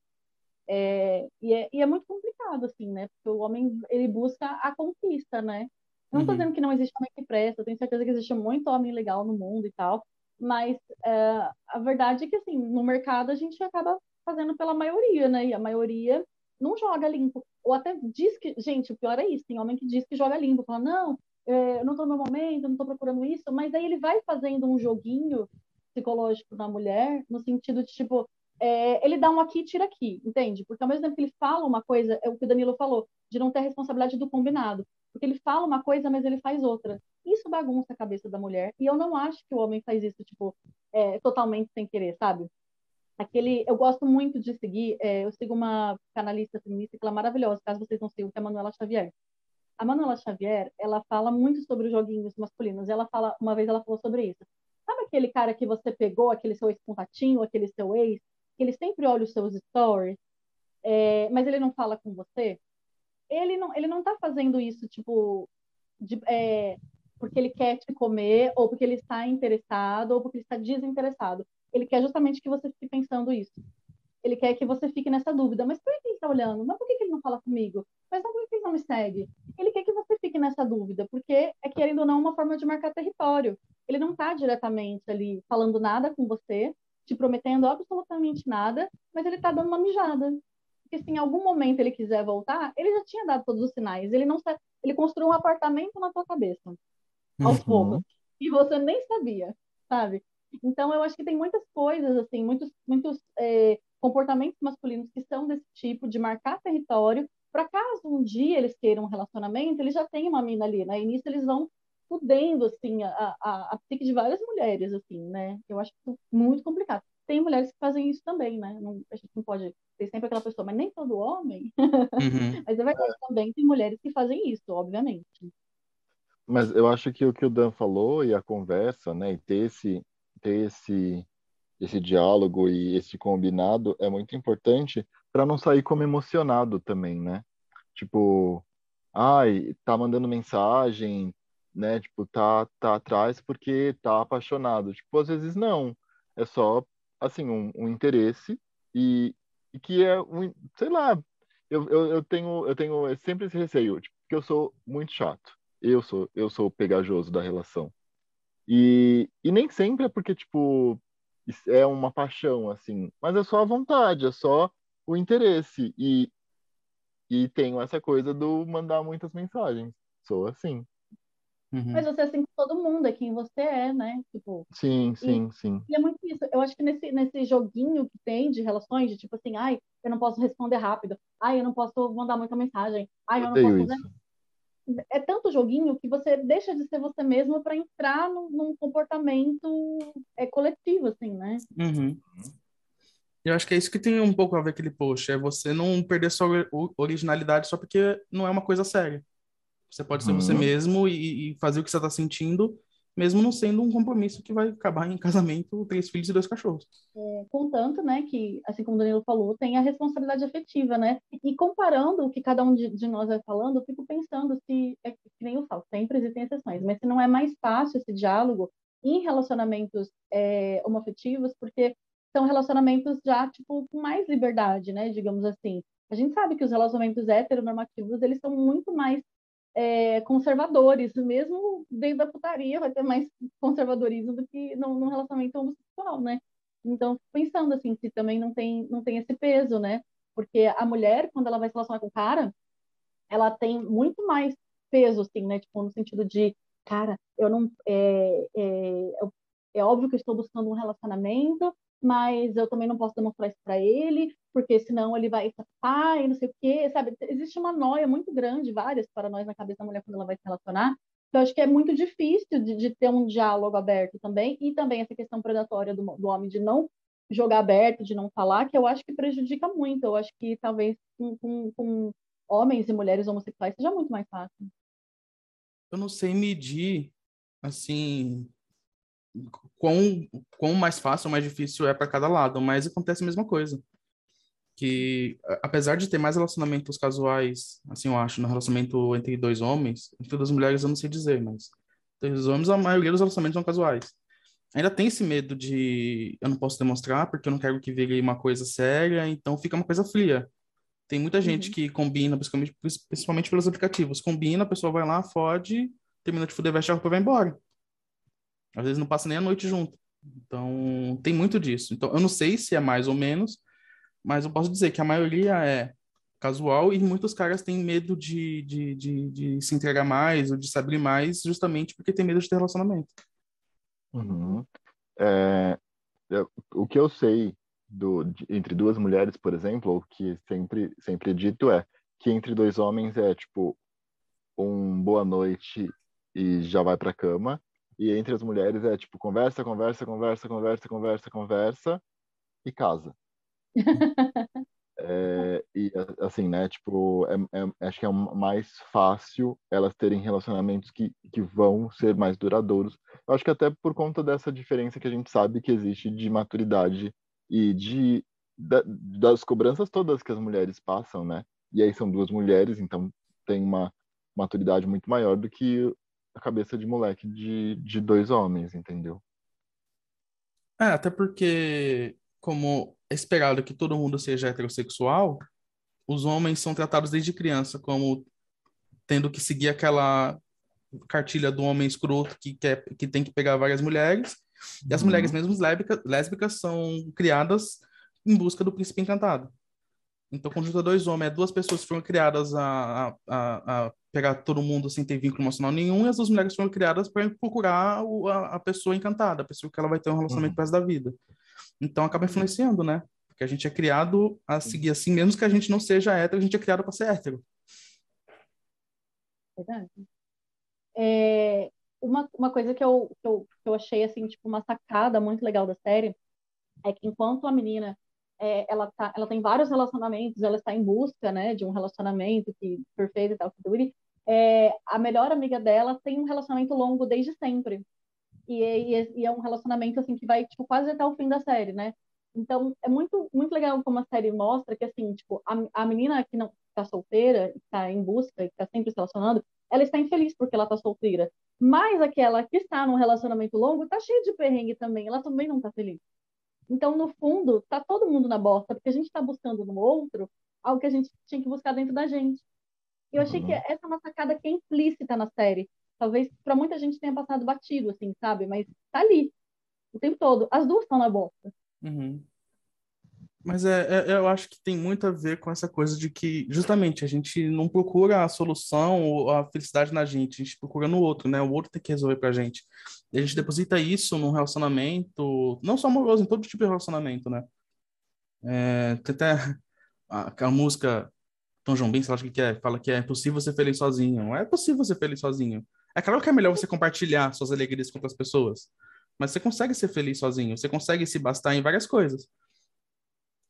É, e, é, e é muito complicado, assim, né? Porque o homem, ele busca a conquista, né? Eu não estou uhum. dizendo que não existe homem que presta, eu tenho certeza que existe muito homem legal no mundo e tal, mas é, a verdade é que, assim, no mercado a gente acaba fazendo pela maioria, né? E a maioria não joga limpo. Ou até diz que, gente, o pior é isso, tem homem que diz que joga limpo, fala, não, é, eu não estou no meu momento, não estou procurando isso, mas aí ele vai fazendo um joguinho psicológico na mulher, no sentido de, tipo, é, ele dá um aqui e tira aqui, entende? Porque ao mesmo tempo que ele fala uma coisa, é o que o Danilo falou, de não ter a responsabilidade do combinado. Porque ele fala uma coisa, mas ele faz outra. Isso bagunça a cabeça da mulher. E eu não acho que o homem faz isso, tipo, é, totalmente sem querer, sabe? Aquele, eu gosto muito de seguir, é, eu sigo uma canalista feminista que ela é maravilhosa, caso vocês não sigam, que é a Manuela Xavier. A Manuela Xavier, ela fala muito sobre os joguinhos masculinos. Ela fala, uma vez ela falou sobre isso. Sabe aquele cara que você pegou, aquele seu ex-contatinho, aquele seu ex, ele sempre olha os seus stories, é, mas ele não fala com você? ele não, ele não tá fazendo isso, tipo, de, é, porque ele quer te comer, ou porque ele está interessado, ou porque ele está desinteressado. Ele quer justamente que você fique pensando isso. Ele quer que você fique nessa dúvida. Mas por que ele está olhando? Mas por que ele não fala comigo? Mas não, por que ele não me segue? Ele quer que você fique nessa dúvida, porque é, querendo ou não, uma forma de marcar território. Ele não está diretamente ali falando nada com você, te prometendo absolutamente nada, mas ele está dando uma mijada que se em algum momento ele quiser voltar, ele já tinha dado todos os sinais. Ele não ele construiu um apartamento na tua cabeça, aos uhum. poucos, e você nem sabia, sabe? Então eu acho que tem muitas coisas assim, muitos muitos é, comportamentos masculinos que são desse tipo de marcar território, para caso um dia eles queiram um relacionamento, eles já têm uma mina ali, né? E nisso eles vão fudendo assim a, a, a psique de várias mulheres, assim, né? Eu acho muito complicado tem mulheres que fazem isso também, né? Não, a gente não pode ter sempre aquela pessoa, mas nem todo homem. Uhum. mas é verdade, também tem mulheres que fazem isso, obviamente. Mas eu acho que o que o Dan falou e a conversa, né, e ter esse, ter esse, esse diálogo e esse combinado é muito importante para não sair como emocionado também, né? Tipo, ai, tá mandando mensagem, né? Tipo, tá, tá atrás porque tá apaixonado. Tipo, às vezes não. É só assim, um, um interesse e, e, que é um, sei lá, eu, eu, eu, tenho eu tenho sempre esse receio, tipo, porque eu sou muito chato. Eu sou eu sou pegajoso da relação. E, e nem sempre é porque tipo é uma paixão assim, mas é só a vontade, é só o interesse e e tenho essa coisa do mandar muitas mensagens. Sou assim. Uhum. Mas você é assim com todo mundo, é quem você é, né? Tipo, sim, sim, e, sim. E é muito isso. Eu acho que nesse, nesse joguinho que tem de relações, de tipo assim, ai, eu não posso responder rápido, ai, eu não posso mandar muita mensagem, ai, eu, eu não posso. Isso. É tanto joguinho que você deixa de ser você mesmo para entrar num, num, comportamento é, coletivo, assim, né? Uhum. Eu acho que é isso que tem um pouco a ver com aquele post, é você não perder sua originalidade só porque não é uma coisa séria. Você pode ser uhum. você mesmo e, e, fazer o que você está sentindo, mesmo não sendo um compromisso que vai acabar em casamento, três filhos e dois cachorros. É, contanto, né, que, assim como o Danilo falou, tem a responsabilidade afetiva, né? E comparando o que cada um de, de nós vai falando, eu fico pensando se, é que nem eu falo, sempre existem exceções, mas se não é mais fácil esse diálogo em relacionamentos é, homoafetivos, porque são relacionamentos já, tipo, com mais liberdade, né, digamos assim. A gente sabe que os relacionamentos heteronormativos, eles são muito mais é, conservadores, mesmo dentro da putaria vai ter mais conservadorismo do que num, num relacionamento homossexual, né? Então, pensando assim, se também não tem, não tem esse peso, né? Porque a mulher, quando ela vai se relacionar com o cara, ela tem muito mais peso, assim, né? Tipo, no sentido de, cara, eu não. É, é, é óbvio que eu estou buscando um relacionamento, mas eu também não posso demonstrar isso para ele, porque senão ele vai escapar e não sei o quê, sabe? Existe uma noia muito grande, várias paranoias na cabeça da mulher quando ela vai se relacionar. Então, acho que é muito difícil de, de ter um diálogo aberto também, e também essa questão predatória do, do homem de não jogar aberto, de não falar, que eu acho que prejudica muito. Eu acho que talvez com, com, com homens e mulheres homossexuais seja muito mais fácil. Eu não sei medir, assim, quão, quão mais fácil ou mais difícil é para cada lado, mas acontece a mesma coisa. Que, apesar de ter mais relacionamentos casuais, assim eu acho, no relacionamento entre dois homens, entre duas mulheres eu não sei dizer, mas entre os homens a maioria dos relacionamentos são casuais. Ainda tem esse medo de eu não posso demonstrar porque eu não quero que vire uma coisa séria, então fica uma coisa fria. Tem muita gente uhum. que combina, principalmente, principalmente pelos aplicativos, combina, a pessoa vai lá, fode, termina de fuder, veste a roupa e vai embora. Às vezes não passa nem a noite junto. Então, tem muito disso. Então, eu não sei se é mais ou menos, mas eu posso dizer que a maioria é casual e muitos caras têm medo de, de, de, de se entregar mais ou de se abrir mais justamente porque tem medo de ter relacionamento. Uhum. É, o que eu sei do, de, entre duas mulheres, por exemplo, o que sempre, sempre é dito é que entre dois homens é tipo um boa noite e já vai para cama, e entre as mulheres é tipo conversa, conversa, conversa, conversa, conversa, conversa e casa. é, e assim, né? Tipo, é, é, acho que é mais fácil elas terem relacionamentos que, que vão ser mais duradouros. Eu acho que até por conta dessa diferença que a gente sabe que existe de maturidade e de da, das cobranças todas que as mulheres passam, né? E aí são duas mulheres, então tem uma maturidade muito maior do que a cabeça de moleque de, de dois homens, entendeu? É, até porque, como é esperado que todo mundo seja heterossexual, os homens são tratados desde criança como tendo que seguir aquela cartilha do homem escroto que, quer, que tem que pegar várias mulheres, e as uhum. mulheres mesmo lésbicas, lésbicas são criadas em busca do príncipe encantado. Então, quando junta dois homens, é duas pessoas que foram criadas a, a, a, pegar todo mundo sem ter vínculo emocional nenhum, e as duas mulheres foram criadas para procurar o, a, a, pessoa encantada, a pessoa que ela vai ter um relacionamento uhum. resto da vida. Então acaba influenciando, né? Porque a gente é criado a seguir assim, mesmo que a gente não seja hétero, a gente é criado para ser hétero. Verdade. É, uma, uma coisa que eu, que eu, que eu achei, assim, tipo, uma sacada muito legal da série é que enquanto a menina é, ela, tá, ela tem vários relacionamentos, ela está em busca, né, de um relacionamento que perfeito e tal, que dure, é, a melhor amiga dela tem um relacionamento longo desde sempre. E, e, e, é um relacionamento assim que vai tipo quase até o fim da série, né? Então é muito muito legal como a série mostra que assim tipo a, a menina que não está solteira, está em busca, está sempre se relacionando, ela está infeliz porque ela está solteira. Mas aquela que está num relacionamento longo está cheia de perrengue também, ela também não está feliz. Então no fundo está todo mundo na bosta porque a gente está buscando no outro algo que a gente tinha que buscar dentro da gente. Eu achei que uhum. essa é uma sacada que é implícita na série. Talvez para muita gente tenha passado batido, assim, sabe? Mas tá ali o tempo todo. As duas estão na bosta. Uhum. Mas é, é, eu acho que tem muito a ver com essa coisa de que, justamente, a gente não procura a solução ou a felicidade na gente, a gente procura no outro, né? O outro tem que resolver pra gente. E a gente deposita isso num relacionamento, não só amoroso, em todo tipo de relacionamento, né? É, tem até a, a música Tom Ben, sei lá o que é, fala que é possível ser feliz sozinho. É possível ser feliz sozinho. É claro que é melhor você compartilhar suas alegrias com outras pessoas, mas você consegue ser feliz sozinho, você consegue se bastar em várias coisas.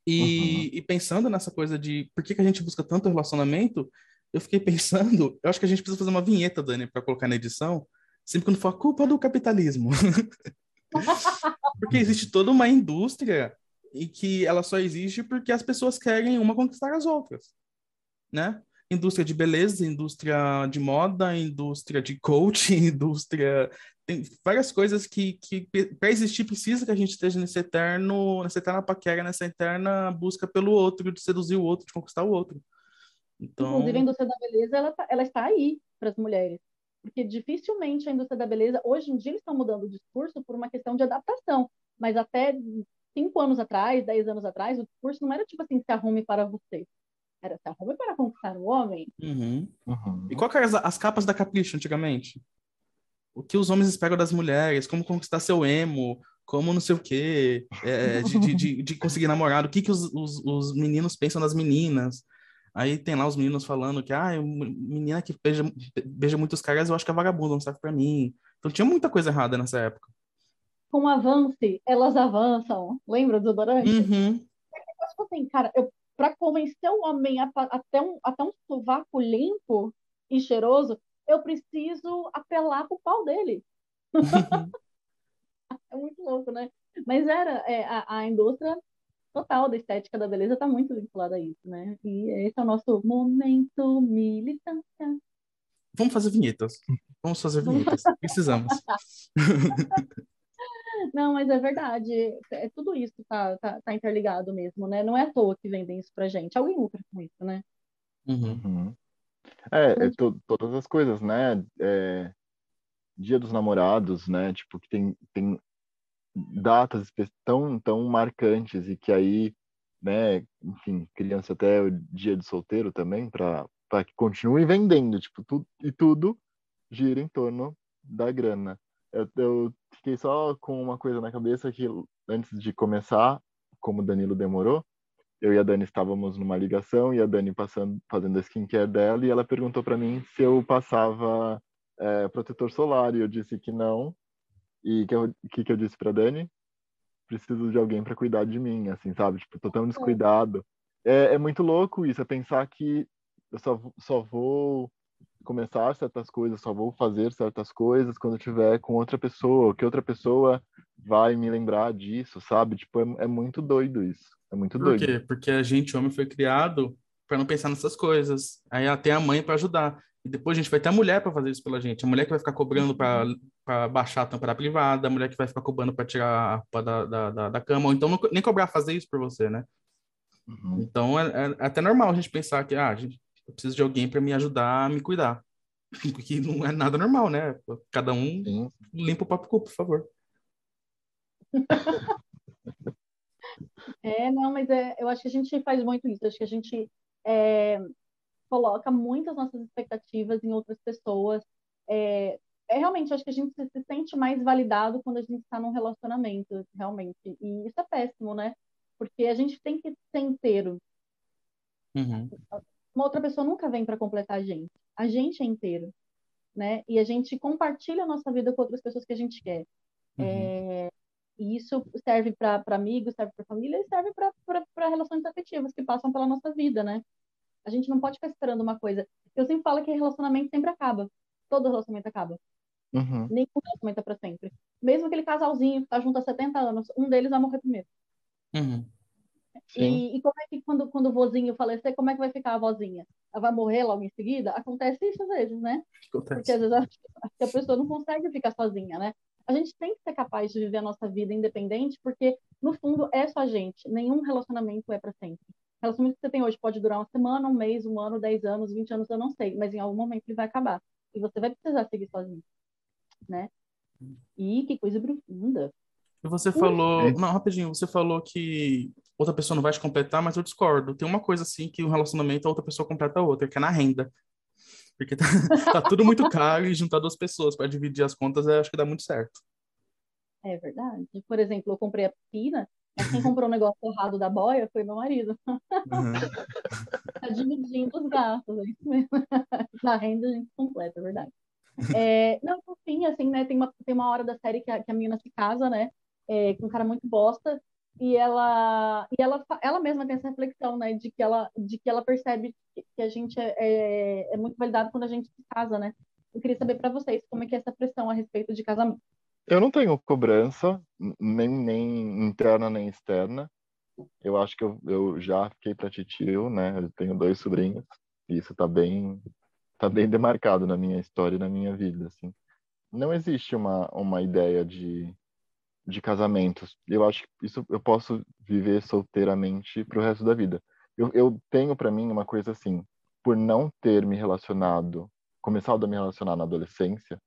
E, uhum. e pensando nessa coisa de por que, que a gente busca tanto relacionamento, eu fiquei pensando, eu acho que a gente precisa fazer uma vinheta, Dani, para colocar na edição, sempre quando for a culpa do capitalismo. porque existe toda uma indústria e que ela só existe porque as pessoas querem uma conquistar as outras né? Indústria de beleza, indústria de moda, indústria de coaching, indústria. Tem várias coisas que, que para existir, precisa que a gente esteja nesse eterno, nessa eterna paquera, nessa eterna busca pelo outro, de seduzir o outro, de conquistar o outro. Então... Inclusive, a indústria da beleza, ela, tá, ela está aí para as mulheres. Porque dificilmente a indústria da beleza, hoje em dia, eles estão mudando o discurso por uma questão de adaptação. Mas até cinco anos atrás, dez anos atrás, o discurso não era tipo assim, se arrume para você era se arrume para conquistar o homem. Uhum. Uhum. E qual que eram as, as, capas da Capricho antigamente? o que os homens esperam das mulheres, como conquistar seu emo, como não sei o quê, é, de, de, de, de, conseguir namorado, o que, que os, os, os, meninos pensam das meninas. Aí tem lá os meninos falando que, ah, menina que beija, beija muitos caras, eu acho que é vagabundo, não serve pra mim. Então tinha muita coisa errada nessa época. Com o avance, elas avançam. Lembra do Dorante? Uhum. Tipo assim, cara, eu, pra convencer o homem a, até, um, até um sovaco limpo e cheiroso, eu preciso apelar pro pau dele. é muito louco, né? Mas era é, a, a indústria total da estética da beleza está muito vinculada a isso, né? E esse é o nosso momento militância. Vamos fazer vinhetas. Vamos fazer vinhetas. Precisamos. Não, mas é verdade. É, tudo isso tá, tá, tá, interligado mesmo, né? Não é à toa que vendem isso pra gente. Alguém lucra com isso, né? Uhum. uhum. É, é to, todas as coisas, né? É, Dia dos Namorados, né? Tipo, que tem, tem datas tão, tão marcantes e que aí, né, enfim, criança até o dia de solteiro também, para que continue vendendo, tipo, tudo, e tudo gira em torno da grana. Eu, eu fiquei só com uma coisa na cabeça que antes de começar, como o Danilo demorou, eu e a Dani estávamos numa ligação e a Dani passando, fazendo a skincare dela e ela perguntou para mim se eu passava é, protetor solar e eu disse que não e que eu, que, que eu disse pra Dani? Preciso de alguém para cuidar de mim, assim, sabe? Tipo, tô tão descuidado. É, é muito louco isso, é pensar que eu só, só vou começar certas coisas, só vou fazer certas coisas quando eu estiver com outra pessoa, que outra pessoa vai me lembrar disso, sabe? Tipo, é, é muito doido isso. É muito Por doido. Por quê? Porque a gente, homem, foi criado para não pensar nessas coisas. Aí ela tem a mãe para ajudar. E depois a gente vai ter a mulher para fazer isso pela gente. A mulher que vai ficar cobrando para uhum. baixar a tampa privada, a mulher que vai ficar cobrando para tirar a roupa da, da, da, da, cama, ou então não, nem cobrar fazer isso por você, né? Uhum. Então é, é, até normal a gente pensar que ah, gente, eu preciso de alguém para me ajudar a me cuidar. Porque não é nada normal, né? Cada um Sim. limpa o papo cu, por favor. É, não, mas é, eu acho que a gente faz muito isso. Acho que a gente é, coloca muitas nossas expectativas em outras pessoas. É, é realmente, acho que a gente se, se sente mais validado quando a gente está num relacionamento, realmente. E isso é péssimo, né? Porque a gente tem que ser inteiro. Uhum. Uma outra pessoa nunca vem para completar a gente. A gente é inteiro, né? E a gente compartilha a nossa vida com outras pessoas que a gente quer. Uhum. É, e isso serve para amigos, serve para família e serve para relações afetivas que passam pela nossa vida, né? A gente não pode ficar esperando uma coisa. Eu sempre falo que relacionamento sempre acaba. Todo relacionamento acaba. Uhum. Nenhum relacionamento é pra sempre. Mesmo aquele casalzinho que tá junto há 70 anos, um deles vai morrer primeiro. Uhum. E, e, como é que quando, quando o vozinho falecer, como é que vai ficar a vozinha? Ela vai morrer logo em seguida? Acontece isso às vezes, né? Acontece. Porque às vezes a, a pessoa não consegue ficar sozinha, né? A gente tem que ser capaz de viver a nossa vida independente, porque no fundo é só a gente. Nenhum relacionamento é para sempre relacionamento que você tem hoje pode durar uma semana, um mês, um ano, dez anos, vinte anos, eu não sei, mas em algum momento ele vai acabar. E você vai precisar seguir sozinho, né? E que coisa profunda. E você falou, não, rapidinho, você falou que outra pessoa não vai te completar, mas eu discordo. Tem uma coisa assim que o um relacionamento a outra pessoa completa a outra, que é na renda. Porque tá, tá tudo muito caro e juntar duas pessoas para dividir as contas, eu acho que dá muito certo. É verdade. Por exemplo, eu comprei a piscina mas quem comprou o negócio errado da boia foi meu marido. Uhum. tá dividindo os gastos, é isso mesmo. Na renda a gente completa, é verdade. É, não, enfim, assim, né, tem uma, tem uma hora da série que a, que a menina se casa, né, é, com um cara muito bosta, e ela, e ela, ela mesma tem essa reflexão, né, de que ela, de que ela percebe que, a gente é, é, é muito validado quando a gente se casa, né. Eu queria saber para vocês como é que é essa pressão a respeito de casamento. Eu não tenho cobrança, nem, nem interna nem externa. Eu acho que eu, eu já fiquei para titio, né? Eu tenho dois sobrinhos e isso tá bem tá bem demarcado na minha história e na minha vida, assim. Não existe uma, uma ideia de, de casamentos. Eu acho que isso eu posso viver solteiramente pro resto da vida. Eu, eu tenho para mim uma coisa assim, por não ter me relacionado, começado a me relacionar na adolescência,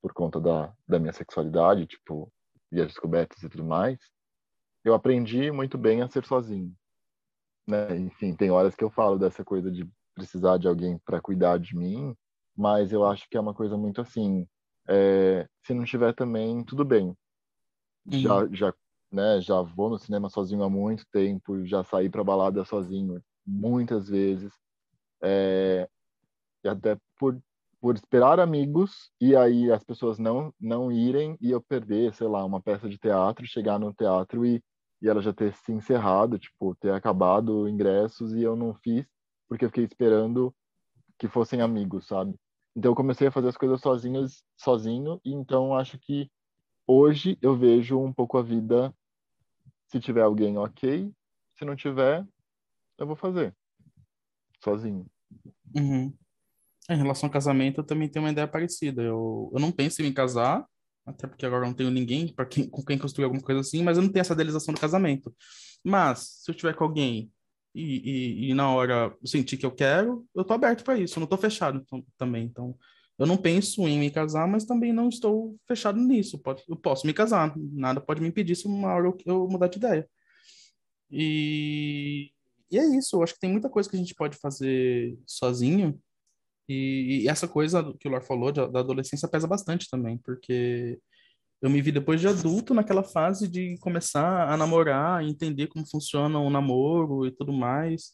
por conta da, da minha sexualidade, tipo, e as descobertas e tudo mais, eu aprendi muito bem a ser sozinho. Né? Enfim, tem horas que eu falo dessa coisa de precisar de alguém para cuidar de mim, mas eu acho que é uma coisa muito assim, É, se não tiver também, tudo bem. Uhum. Já, já, né, já vou no cinema sozinho há muito tempo, já saí para balada sozinho muitas vezes. É, e até por, por esperar amigos e aí as pessoas não não irem e eu perder, sei lá, uma peça de teatro, chegar no teatro e, e ela já ter se encerrado, tipo, ter acabado ingressos e eu não fiz porque eu fiquei esperando que fossem amigos, sabe? Então eu comecei a fazer as coisas sozinhos, sozinho, e então acho que hoje eu vejo um pouco a vida se tiver alguém, OK, se não tiver, eu vou fazer sozinho. Uhum. Em relação ao casamento, eu também tenho uma ideia parecida. Eu, eu não penso em me casar, até porque agora não tenho ninguém para quem, com quem construir alguma coisa assim, mas eu não tenho essa idealização do casamento. Mas, se eu tiver com alguém e, e, e na hora eu sentir que eu quero, eu tô aberto para isso, eu não tô fechado também. Então, eu não penso em me casar, mas também não estou fechado nisso. Pode, eu posso me casar, nada pode me impedir se uma hora eu, eu mudar de ideia. E, e é isso, eu acho que tem muita coisa que a gente pode fazer sozinho. E, e essa coisa que o Lor falou de, da adolescência pesa bastante também, porque eu me vi depois de adulto naquela fase de começar a namorar, entender como funciona o namoro e tudo mais.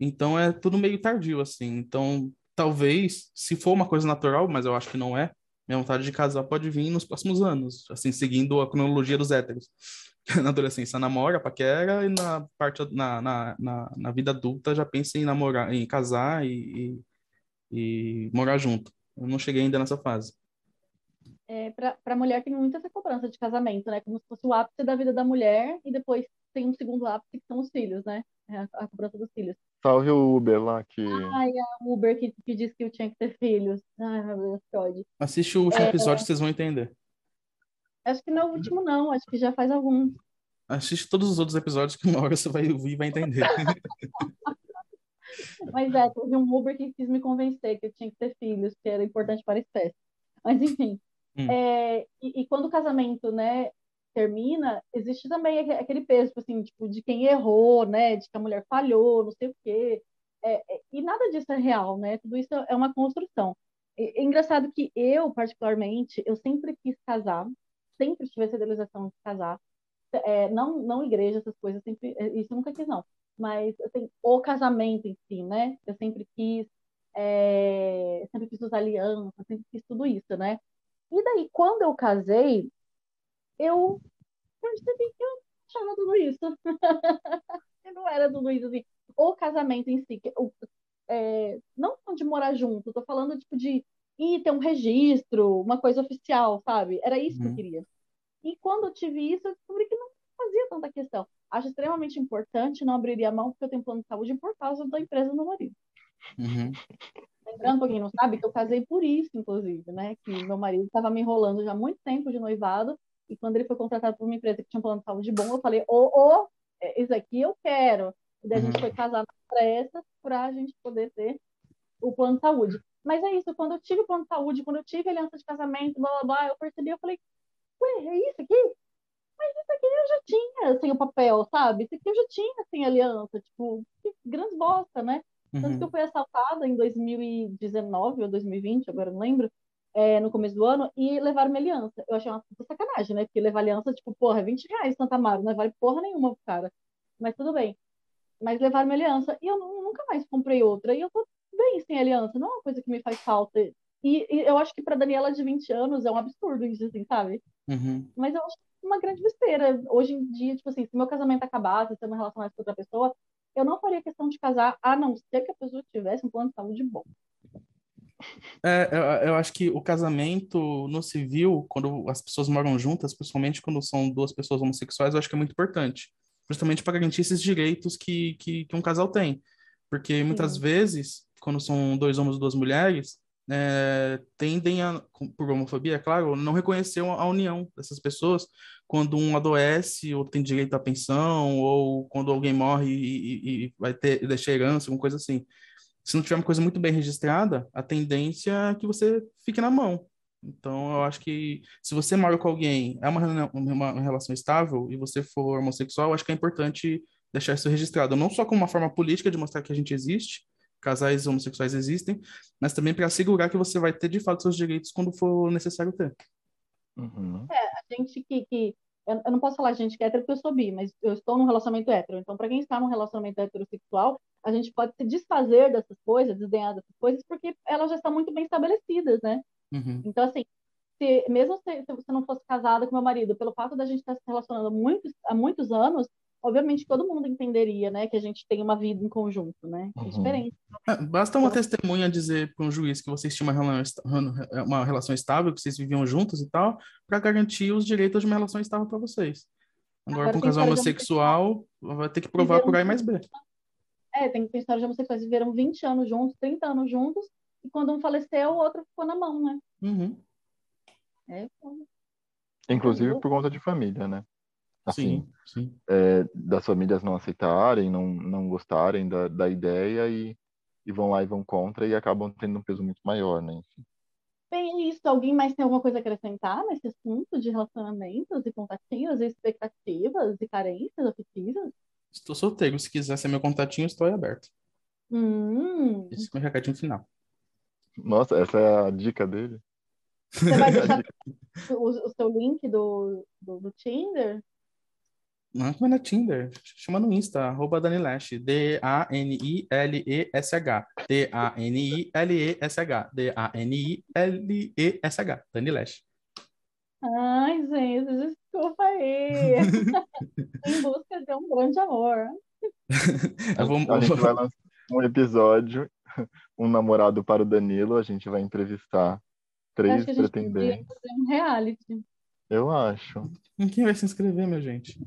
Então é tudo meio tardio, assim. Então, talvez, se for uma coisa natural, mas eu acho que não é, minha vontade de casar pode vir nos próximos anos, assim, seguindo a cronologia dos héteros. Na adolescência namora, paquera, e na parte na, na, na, na vida adulta já pensa em namorar, em casar e, e, e morar junto. Eu não cheguei ainda nessa fase é, para a mulher tem muita essa cobrança de casamento, né? Como se fosse o ápice da vida da mulher e depois tem um segundo ápice que são os filhos, né? É a, a cobrança dos filhos. Salve o Uber lá que. Ai, a Uber que, que disse que eu tinha que ter filhos. Ai, meu Deus, que ódio. Assiste o último é, episódio, vocês vão entender. Acho que não é o último, não. Acho que já faz algum. Assiste todos os outros episódios que uma hora você vai ouvir e vai entender. Mas é, teve um Uber que quis me convencer que eu tinha que ter filhos, que era importante para a espécie. Mas enfim. Hum. É, e, e, quando o casamento, né, termina, existe também aquele peso, tipo assim, tipo, de quem errou, né, de que a mulher falhou, não sei o quê. É, é, e nada disso é real, né? Tudo isso é uma construção. É, é engraçado que eu, particularmente, eu sempre quis casar, sempre tive essa idealização de casar. É, não, não igreja, essas coisas, sempre, é, isso eu nunca quis, não. Mas assim, o casamento em si, né? Eu sempre quis, é, sempre quis usar aliança, sempre quis tudo isso, né? E daí, quando eu casei, eu percebi que eu achava tudo isso. que não era tudo isso, assim. O casamento em si, que, o, é, não de morar junto, tô falando, tipo, de ir ter um registro, uma coisa oficial, sabe? Era isso uhum. que eu uhum. queria. E quando eu tive isso, eu descobri que não fazia tanta questão. Acho extremamente importante, não abriria a mão, porque eu tenho plano de saúde por causa da empresa do meu marido. Uhum. Lembrando, pra quem não sabe, que eu casei por isso, inclusive, né? Que meu marido estava me enrolando já há muito tempo de noivado, e quando ele foi contratado por uma empresa que tinha um plano de saúde bom, eu falei, ô, ô, é, isso aqui eu quero. E daí a gente uhum. foi casar na pressa para a gente poder ter o plano de saúde. Mas é isso, quando eu tive o plano de saúde, quando eu tive aliança de casamento, blá, blá, blá, eu percebi, eu falei, ué, é isso aqui? Mas isso aqui eu já tinha sem o papel, sabe? Isso aqui eu já tinha sem aliança, tipo, que grande bosta, né? Tanto uhum. que eu fui assaltada em 2019 ou 2020, agora não lembro, é, no começo do ano, e levaram minha aliança. Eu achei uma puta sacanagem, né? Porque levar aliança, tipo, porra, é 20 reais Santa Amaro, não vale porra nenhuma pro cara. Mas tudo bem. Mas levaram minha aliança e eu nunca mais comprei outra. E eu tô bem sem aliança, não é uma coisa que me faz falta. E, e eu acho que para Daniela de 20 anos é um absurdo isso, assim, sabe? Uhum. Mas eu acho uma grande besteira. Hoje em dia, tipo assim, se meu casamento acabasse, se eu me relacionasse com outra pessoa, eu não faria questão de casar, a não ser que a pessoa tivesse um plano de saúde bom. É, eu, eu, acho que o casamento no civil, quando as pessoas moram juntas, principalmente quando são duas pessoas homossexuais, eu acho que é muito importante. Justamente para garantir esses direitos que, que, que um casal tem. Porque muitas Sim. vezes, quando são dois homens e duas mulheres, é, tendem a, por homofobia, é claro, não reconhecer a união dessas pessoas quando um adoece ou tem direito à pensão ou quando alguém morre e, e vai ter deixar herança, alguma coisa assim. Se não tiver uma coisa muito bem registrada, a tendência é que você fique na mão. Então, eu acho que se você mora com alguém, é uma, uma, uma relação estável e você for homossexual, acho que é importante deixar isso registrado, não só como uma forma política de mostrar que a gente existe, casais homossexuais existem, mas também para assegurar que você vai ter de fato seus direitos quando for necessário ter. Uhum. A gente que, que eu, eu não posso falar gente que é hétero porque eu sou bi, mas eu estou num relacionamento hétero. Então, para quem está num relacionamento heterossexual, a gente pode se desfazer dessas coisas, desdenhar dessas coisas, porque elas já estão muito bem estabelecidas, né? Uhum. Então, assim, se, mesmo se, se você não fosse casada com meu marido, pelo fato da gente estar se relacionando muitos, há muitos anos, obviamente todo mundo entenderia, né, que a gente tem uma vida em conjunto, né? É Uhum. diferente. É, Basta uma testemunha dizer para um juiz que vocês tinham uma relação, uma relação estável, que vocês viviam juntos e tal, para garantir os direitos de uma relação estável para vocês. Agora, com um casal homossexual, vai ter que provar por A mais B. É, tem, tem história de homossexuais que viveram 20 anos juntos, 30 anos juntos, e quando um faleceu, o outro ficou na mão, né? Uhum. É. Inclusive por conta de família, né? Assim, Sim, sim. é, das famílias não aceitarem, não, não gostarem da, da ideia e, e vão lá e vão contra e acabam tendo um peso muito maior, né? Enfim. Bem, é isso. Alguém mais tem alguma coisa a acrescentar nesse assunto de relacionamentos e contatinhos e expectativas e carências afetivas? Estou solteiro. Se quiser ser meu contatinho, estou aí aberto. Hum, Esse é meu recadinho final. Nossa, essa é a dica dele. você vai deixar o, o seu link do, do, do Tinder? Não, como é na Tinder. Chama no Insta, arroba Danilesh. D-A-N-I-L-E-S-H. D-A-N-I-L-E-S-H. D-A-N-I-L-E-S-H. Danilesh. Ai, gente, desculpa aí. em busca de um grande amor. Eu vou, A gente vai lançar um episódio, um namorado para o Danilo, a gente vai entrevistar Acho três que a gente poderia pretendentes. fazer um reality. Eu acho. Quem vai se inscrever, minha gente?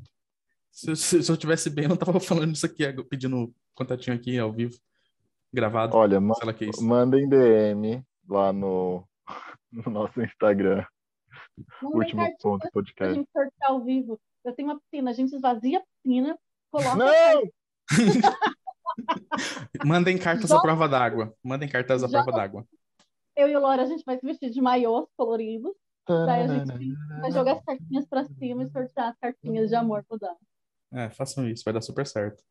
Se, eu- se, se eu tivesse bem, eu não tava falando isso aqui, pedindo contatinho aqui ao vivo, gravado. Olha, ma- sei lá que é isso. mandem DM lá no, no nosso Instagram, Não, último ponto podcast. gente sortear ao vivo. Eu tenho uma piscina, a gente esvazia a piscina, coloca Não! Mandem cartas à prova d'água. Mandem cartas à Joga- prova d'água. eu e o Laura, a gente vai se vestir de maiôs coloridos, daí a gente vai jogar as cartinhas pra cima e sortear as cartinhas de amor pro Dan. É, façam isso, vai dar super certo.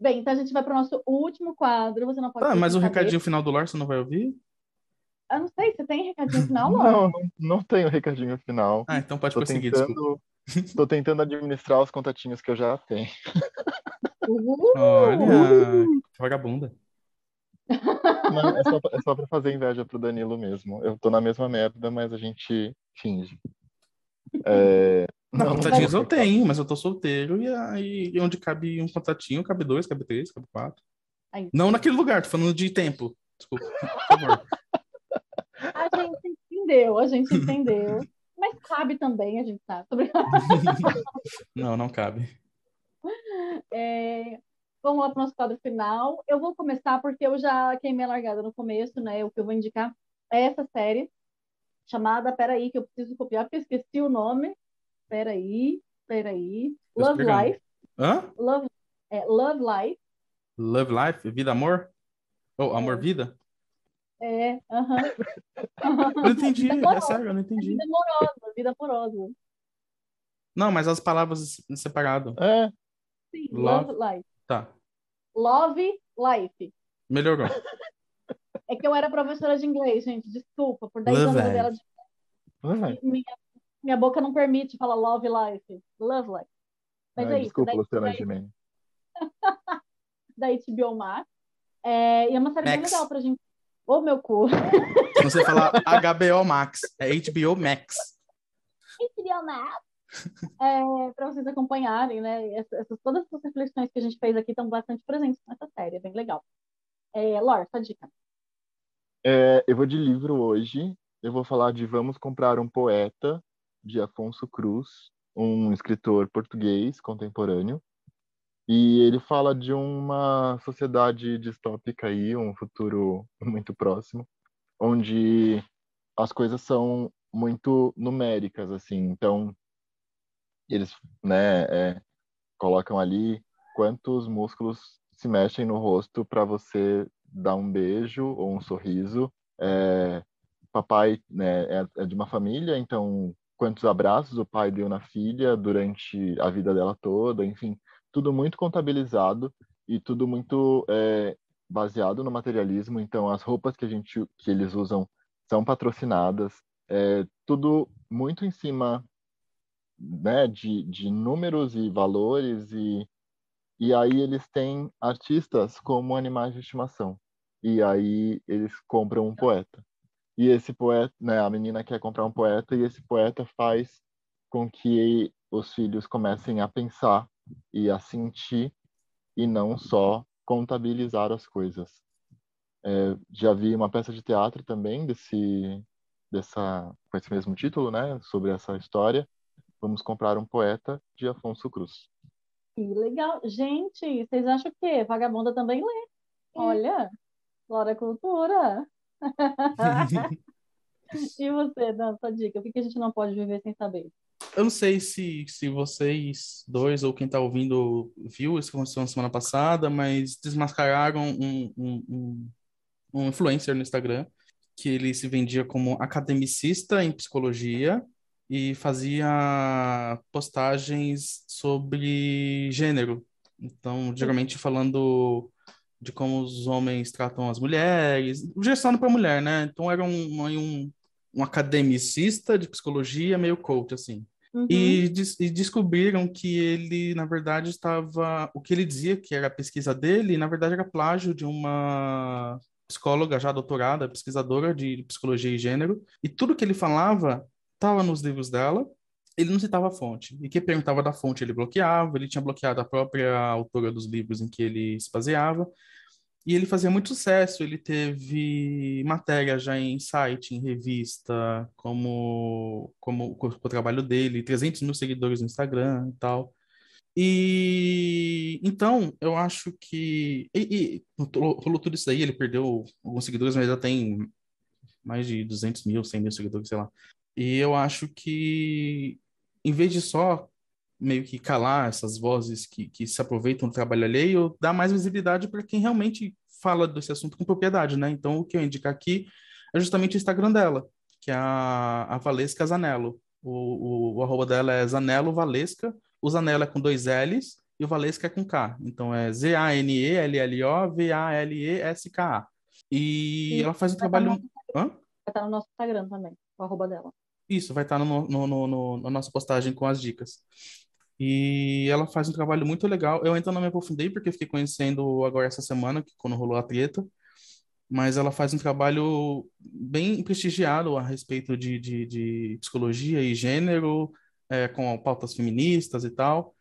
Bem, então a gente vai pro nosso último quadro. Você não pode Tá, mas o saber. recadinho final do Lar você não vai ouvir? Eu não sei, você tem recadinho final, Laura? Não, não, não tenho recadinho final. Ah, então pode Tô prosseguir, desculpa. tentando, tô tentando administrar os contatinhos que eu já tenho. Uhul. Olha, que vagabunda. Não, é só, é só pra fazer inveja pro Danilo mesmo. Eu tô na mesma merda, mas a gente finge. É, Não, não, contatinhos eu tenho, mas eu tô solteiro e aí onde cabe um contatinho, cabe dois, cabe três, cabe quatro. Aí. Não naquele lugar, tô falando de tempo. Desculpa, por favor. A gente entendeu, a gente entendeu. Mas cabe também, a gente sabe. Tô brincando. Não, não cabe. É, vamos lá para o nosso quadro final. Eu vou começar porque eu já queimei a largada no começo, né? O que eu vou indicar é essa série chamada, peraí, que eu preciso copiar porque eu esqueci o nome. Peraí, peraí. Love. Life. Hã? Love, é, Love Life. Love Life? Vida, amor? Ou amor, vida? É, aham. Eu não entendi, Vida é amorosa, sério, eu não entendi. Vida amorosa, vida amorosa. Não, mas as palavras separado. É, Sim, Love. Love Life. Tá, Love Life. melhorou. É que eu era professora de inglês, gente. Desculpa, por 10 Love anos Life. dei aula de vai. minha, minha boca não permite falar love life. Love life. Mas Ai, é isso. desculpa, Da, Luciana da, Gimenez. da HBO Max. É, e é uma série bem Max. legal pra gente. Ô, meu cu. Se você falar HBO Max, é HBO Max. HBO Max. É, pra vocês acompanharem, né? Essas, todas essas reflexões que a gente fez aqui estão bastante presentes nessa série. É bem legal. É, Lor, sua dica. É, eu vou de livro hoje. Eu vou falar de Vamos Comprar um Poeta, de Afonso Cruz, um escritor português contemporâneo. E ele fala de uma sociedade distópica aí, um futuro muito próximo, onde as coisas são muito numéricas, assim. Então, eles, né, é, colocam ali quantos músculos se mexem no rosto para você dar um beijo ou um sorriso. É, papai né, é, é de uma família, então quantos abraços o pai deu na filha durante a vida dela toda, enfim, tudo muito contabilizado e tudo muito é, baseado no materialismo, então as roupas que a gente que eles usam são patrocinadas, é tudo muito em cima né, de, de números e valores e e aí eles têm artistas como animais de estimação. E aí eles compram um poeta. E esse poeta, né, a menina quer comprar um poeta e esse poeta faz com que os filhos comecem a pensar e a sentir e não só contabilizar as coisas. É, já vi uma peça de teatro também desse dessa com esse mesmo título, né, sobre essa história. Vamos comprar um poeta de Afonso Cruz. Que legal. Gente, vocês acham o quê? Vagabunda também lê. Olha, Glória Cultura. e você, Dan, sua dica? O que, que a gente não pode viver sem saber? Eu não sei se, se vocês dois ou quem está ouvindo viu isso que aconteceu na semana passada, mas desmascararam um, um, um, um influencer no Instagram que ele se vendia como academicista em psicologia e fazia postagens sobre gênero. Então, geralmente falando de como os homens tratam as mulheres, gestando para mulher, né? Então era um, um, um academicista de psicologia meio coach, assim. Uhum. E, e, descobriram que ele, na verdade, estava. O que ele dizia que era a pesquisa dele, na verdade, era plágio de uma psicóloga já doutorada, pesquisadora de psicologia e gênero. E tudo que ele falava estava nos livros dela, ele não citava a fonte. E quem perguntava da fonte, ele bloqueava, ele tinha bloqueado a própria autora dos livros em que ele se baseava. E ele fazia muito sucesso, ele teve matéria já em site, em revista, como, como com o trabalho dele, 300 mil seguidores no Instagram e tal. E então, eu acho que. E, e rolou tudo isso aí, ele perdeu alguns seguidores, mas já tem mais de 200 mil, 100 mil seguidores, sei lá. E eu acho que, em vez de só meio que calar essas vozes que, que se aproveitam do trabalho alheio, dá mais visibilidade para quem realmente fala desse assunto com propriedade, né? Então, o que eu indico aqui é justamente o Instagram dela, que é a, a Valesca Zanello. O, o, o arroba dela é Zanello Valesca, o Zanello é com dois L's e o Valesca é com K. Então, é Z-A-N-E-L-L-O-V-A-L-E-S-K-A. E, e ela faz um trabalho... Vai estar no nosso Instagram também, o arroba dela. Isso, vai estar no, no, no, no, na nossa postagem com as dicas. E ela faz um trabalho muito legal. Eu ainda não me aprofundei porque fiquei conhecendo agora essa semana, quando rolou a treta. Mas ela faz um trabalho bem prestigiado a respeito de, de, de psicologia e gênero, é, com pautas feministas e tal.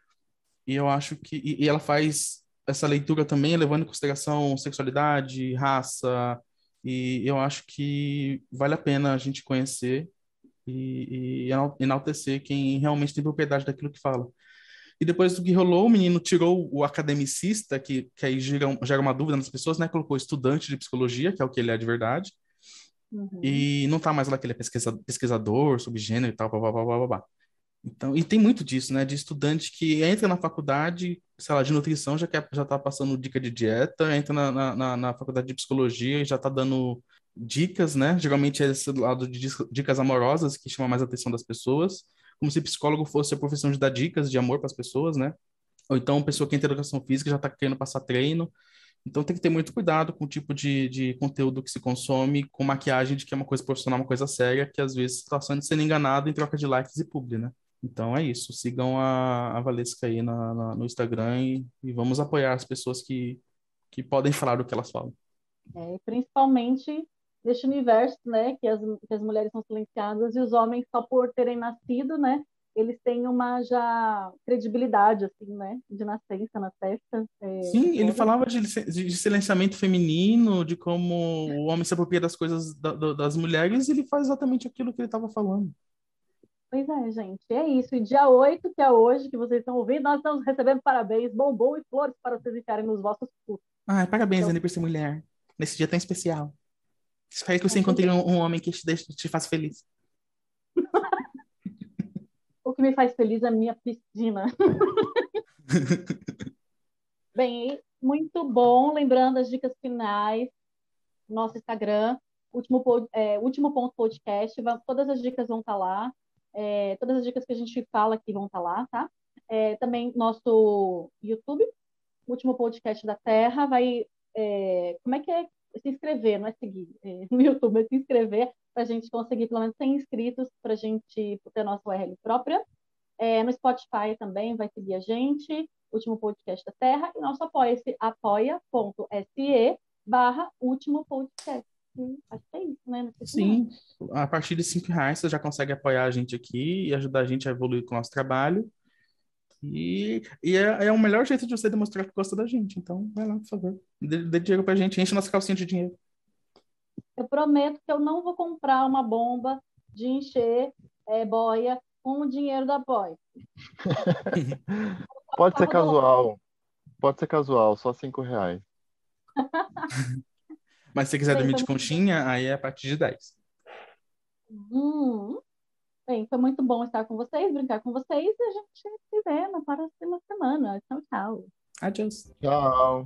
E eu acho que. E, e ela faz essa leitura também levando em consideração sexualidade, raça. E eu acho que vale a pena a gente conhecer e, e enaltecer quem realmente tem propriedade daquilo que fala. E depois do que rolou, o menino tirou o academicista, que, que aí gera, gera uma dúvida nas pessoas, né? Colocou estudante de psicologia, que é o que ele é de verdade. Uhum. E não tá mais lá que ele é pesquisador, pesquisador sobre gênero e tal, blá, blá, blá, blá, blá. Então, e tem muito disso, né? De estudante que entra na faculdade, sei lá, de nutrição, já, quer, já tá passando dica de dieta, entra na, na, na faculdade de psicologia e já tá dando dicas, né? Geralmente é esse lado de dicas amorosas que chama mais a atenção das pessoas, como se psicólogo fosse a profissão de dar dicas de amor para as pessoas, né? Ou então, pessoa que entra educação física já está querendo passar treino. Então, tem que ter muito cuidado com o tipo de, de conteúdo que se consome, com maquiagem de que é uma coisa profissional, uma coisa séria, que às vezes está sendo sendo enganado em troca de likes e publi, né? Então é isso. Sigam a, a Valesca aí na, na, no Instagram e, e, vamos apoiar as pessoas que, que podem falar do que elas falam. É, principalmente deste universo, né, que as, que as mulheres são silenciadas e os homens só por terem nascido, né, eles têm uma já credibilidade, assim, né, de nascença na festa. É, Sim, ele falava de, de, silenciamento feminino, de como o homem se apropria das coisas da, da, das mulheres, e ele faz exatamente aquilo que ele estava falando. Pois é, gente, é isso. E dia 8, que é hoje, que vocês estão ouvindo, nós estamos recebendo parabéns, bombom e flores para vocês enfiarem nos vossos cultos. Ah, parabéns, então... Por ser mulher, nesse dia tão especial. Espero que você encontre um, um homem que te, deixe, te faça feliz. o que me faz feliz é a minha piscina. Bem, muito bom. Lembrando as dicas finais, nosso Instagram, último, é, último ponto podcast. Todas as dicas vão estar tá lá. É, todas as dicas que a gente fala aqui vão estar tá lá, tá? É, também nosso YouTube, último podcast da Terra, vai é, como é que é se inscrever, não é seguir é, no YouTube, é se inscrever para a gente conseguir pelo menos 100 inscritos para a gente ter nossa URL própria. É, no Spotify também vai seguir a gente, Último Podcast da Terra, e nosso apoia-se apoia.se barra Último Podcast. Acho que é isso, né? Sim, a partir de cinco reais você já consegue apoiar a gente aqui e ajudar a gente a evoluir com o nosso trabalho. E, e é, é, o melhor jeito de você demonstrar que gosta da gente. Então, vai lá, por favor. Dê, dê dinheiro pra gente, enche nossa calcinha de dinheiro. Eu prometo que eu não vou comprar uma bomba de encher é, boia com o dinheiro da boia. Pode ser casual. Pode ser casual, só cinco reais. Mas se você quiser dormir de conchinha, aí é a partir de 10. Hum. Bem, foi muito bom estar com vocês, brincar com vocês e a gente se vê na próxima semana. Tchau, tchau. Adiós. Tchau.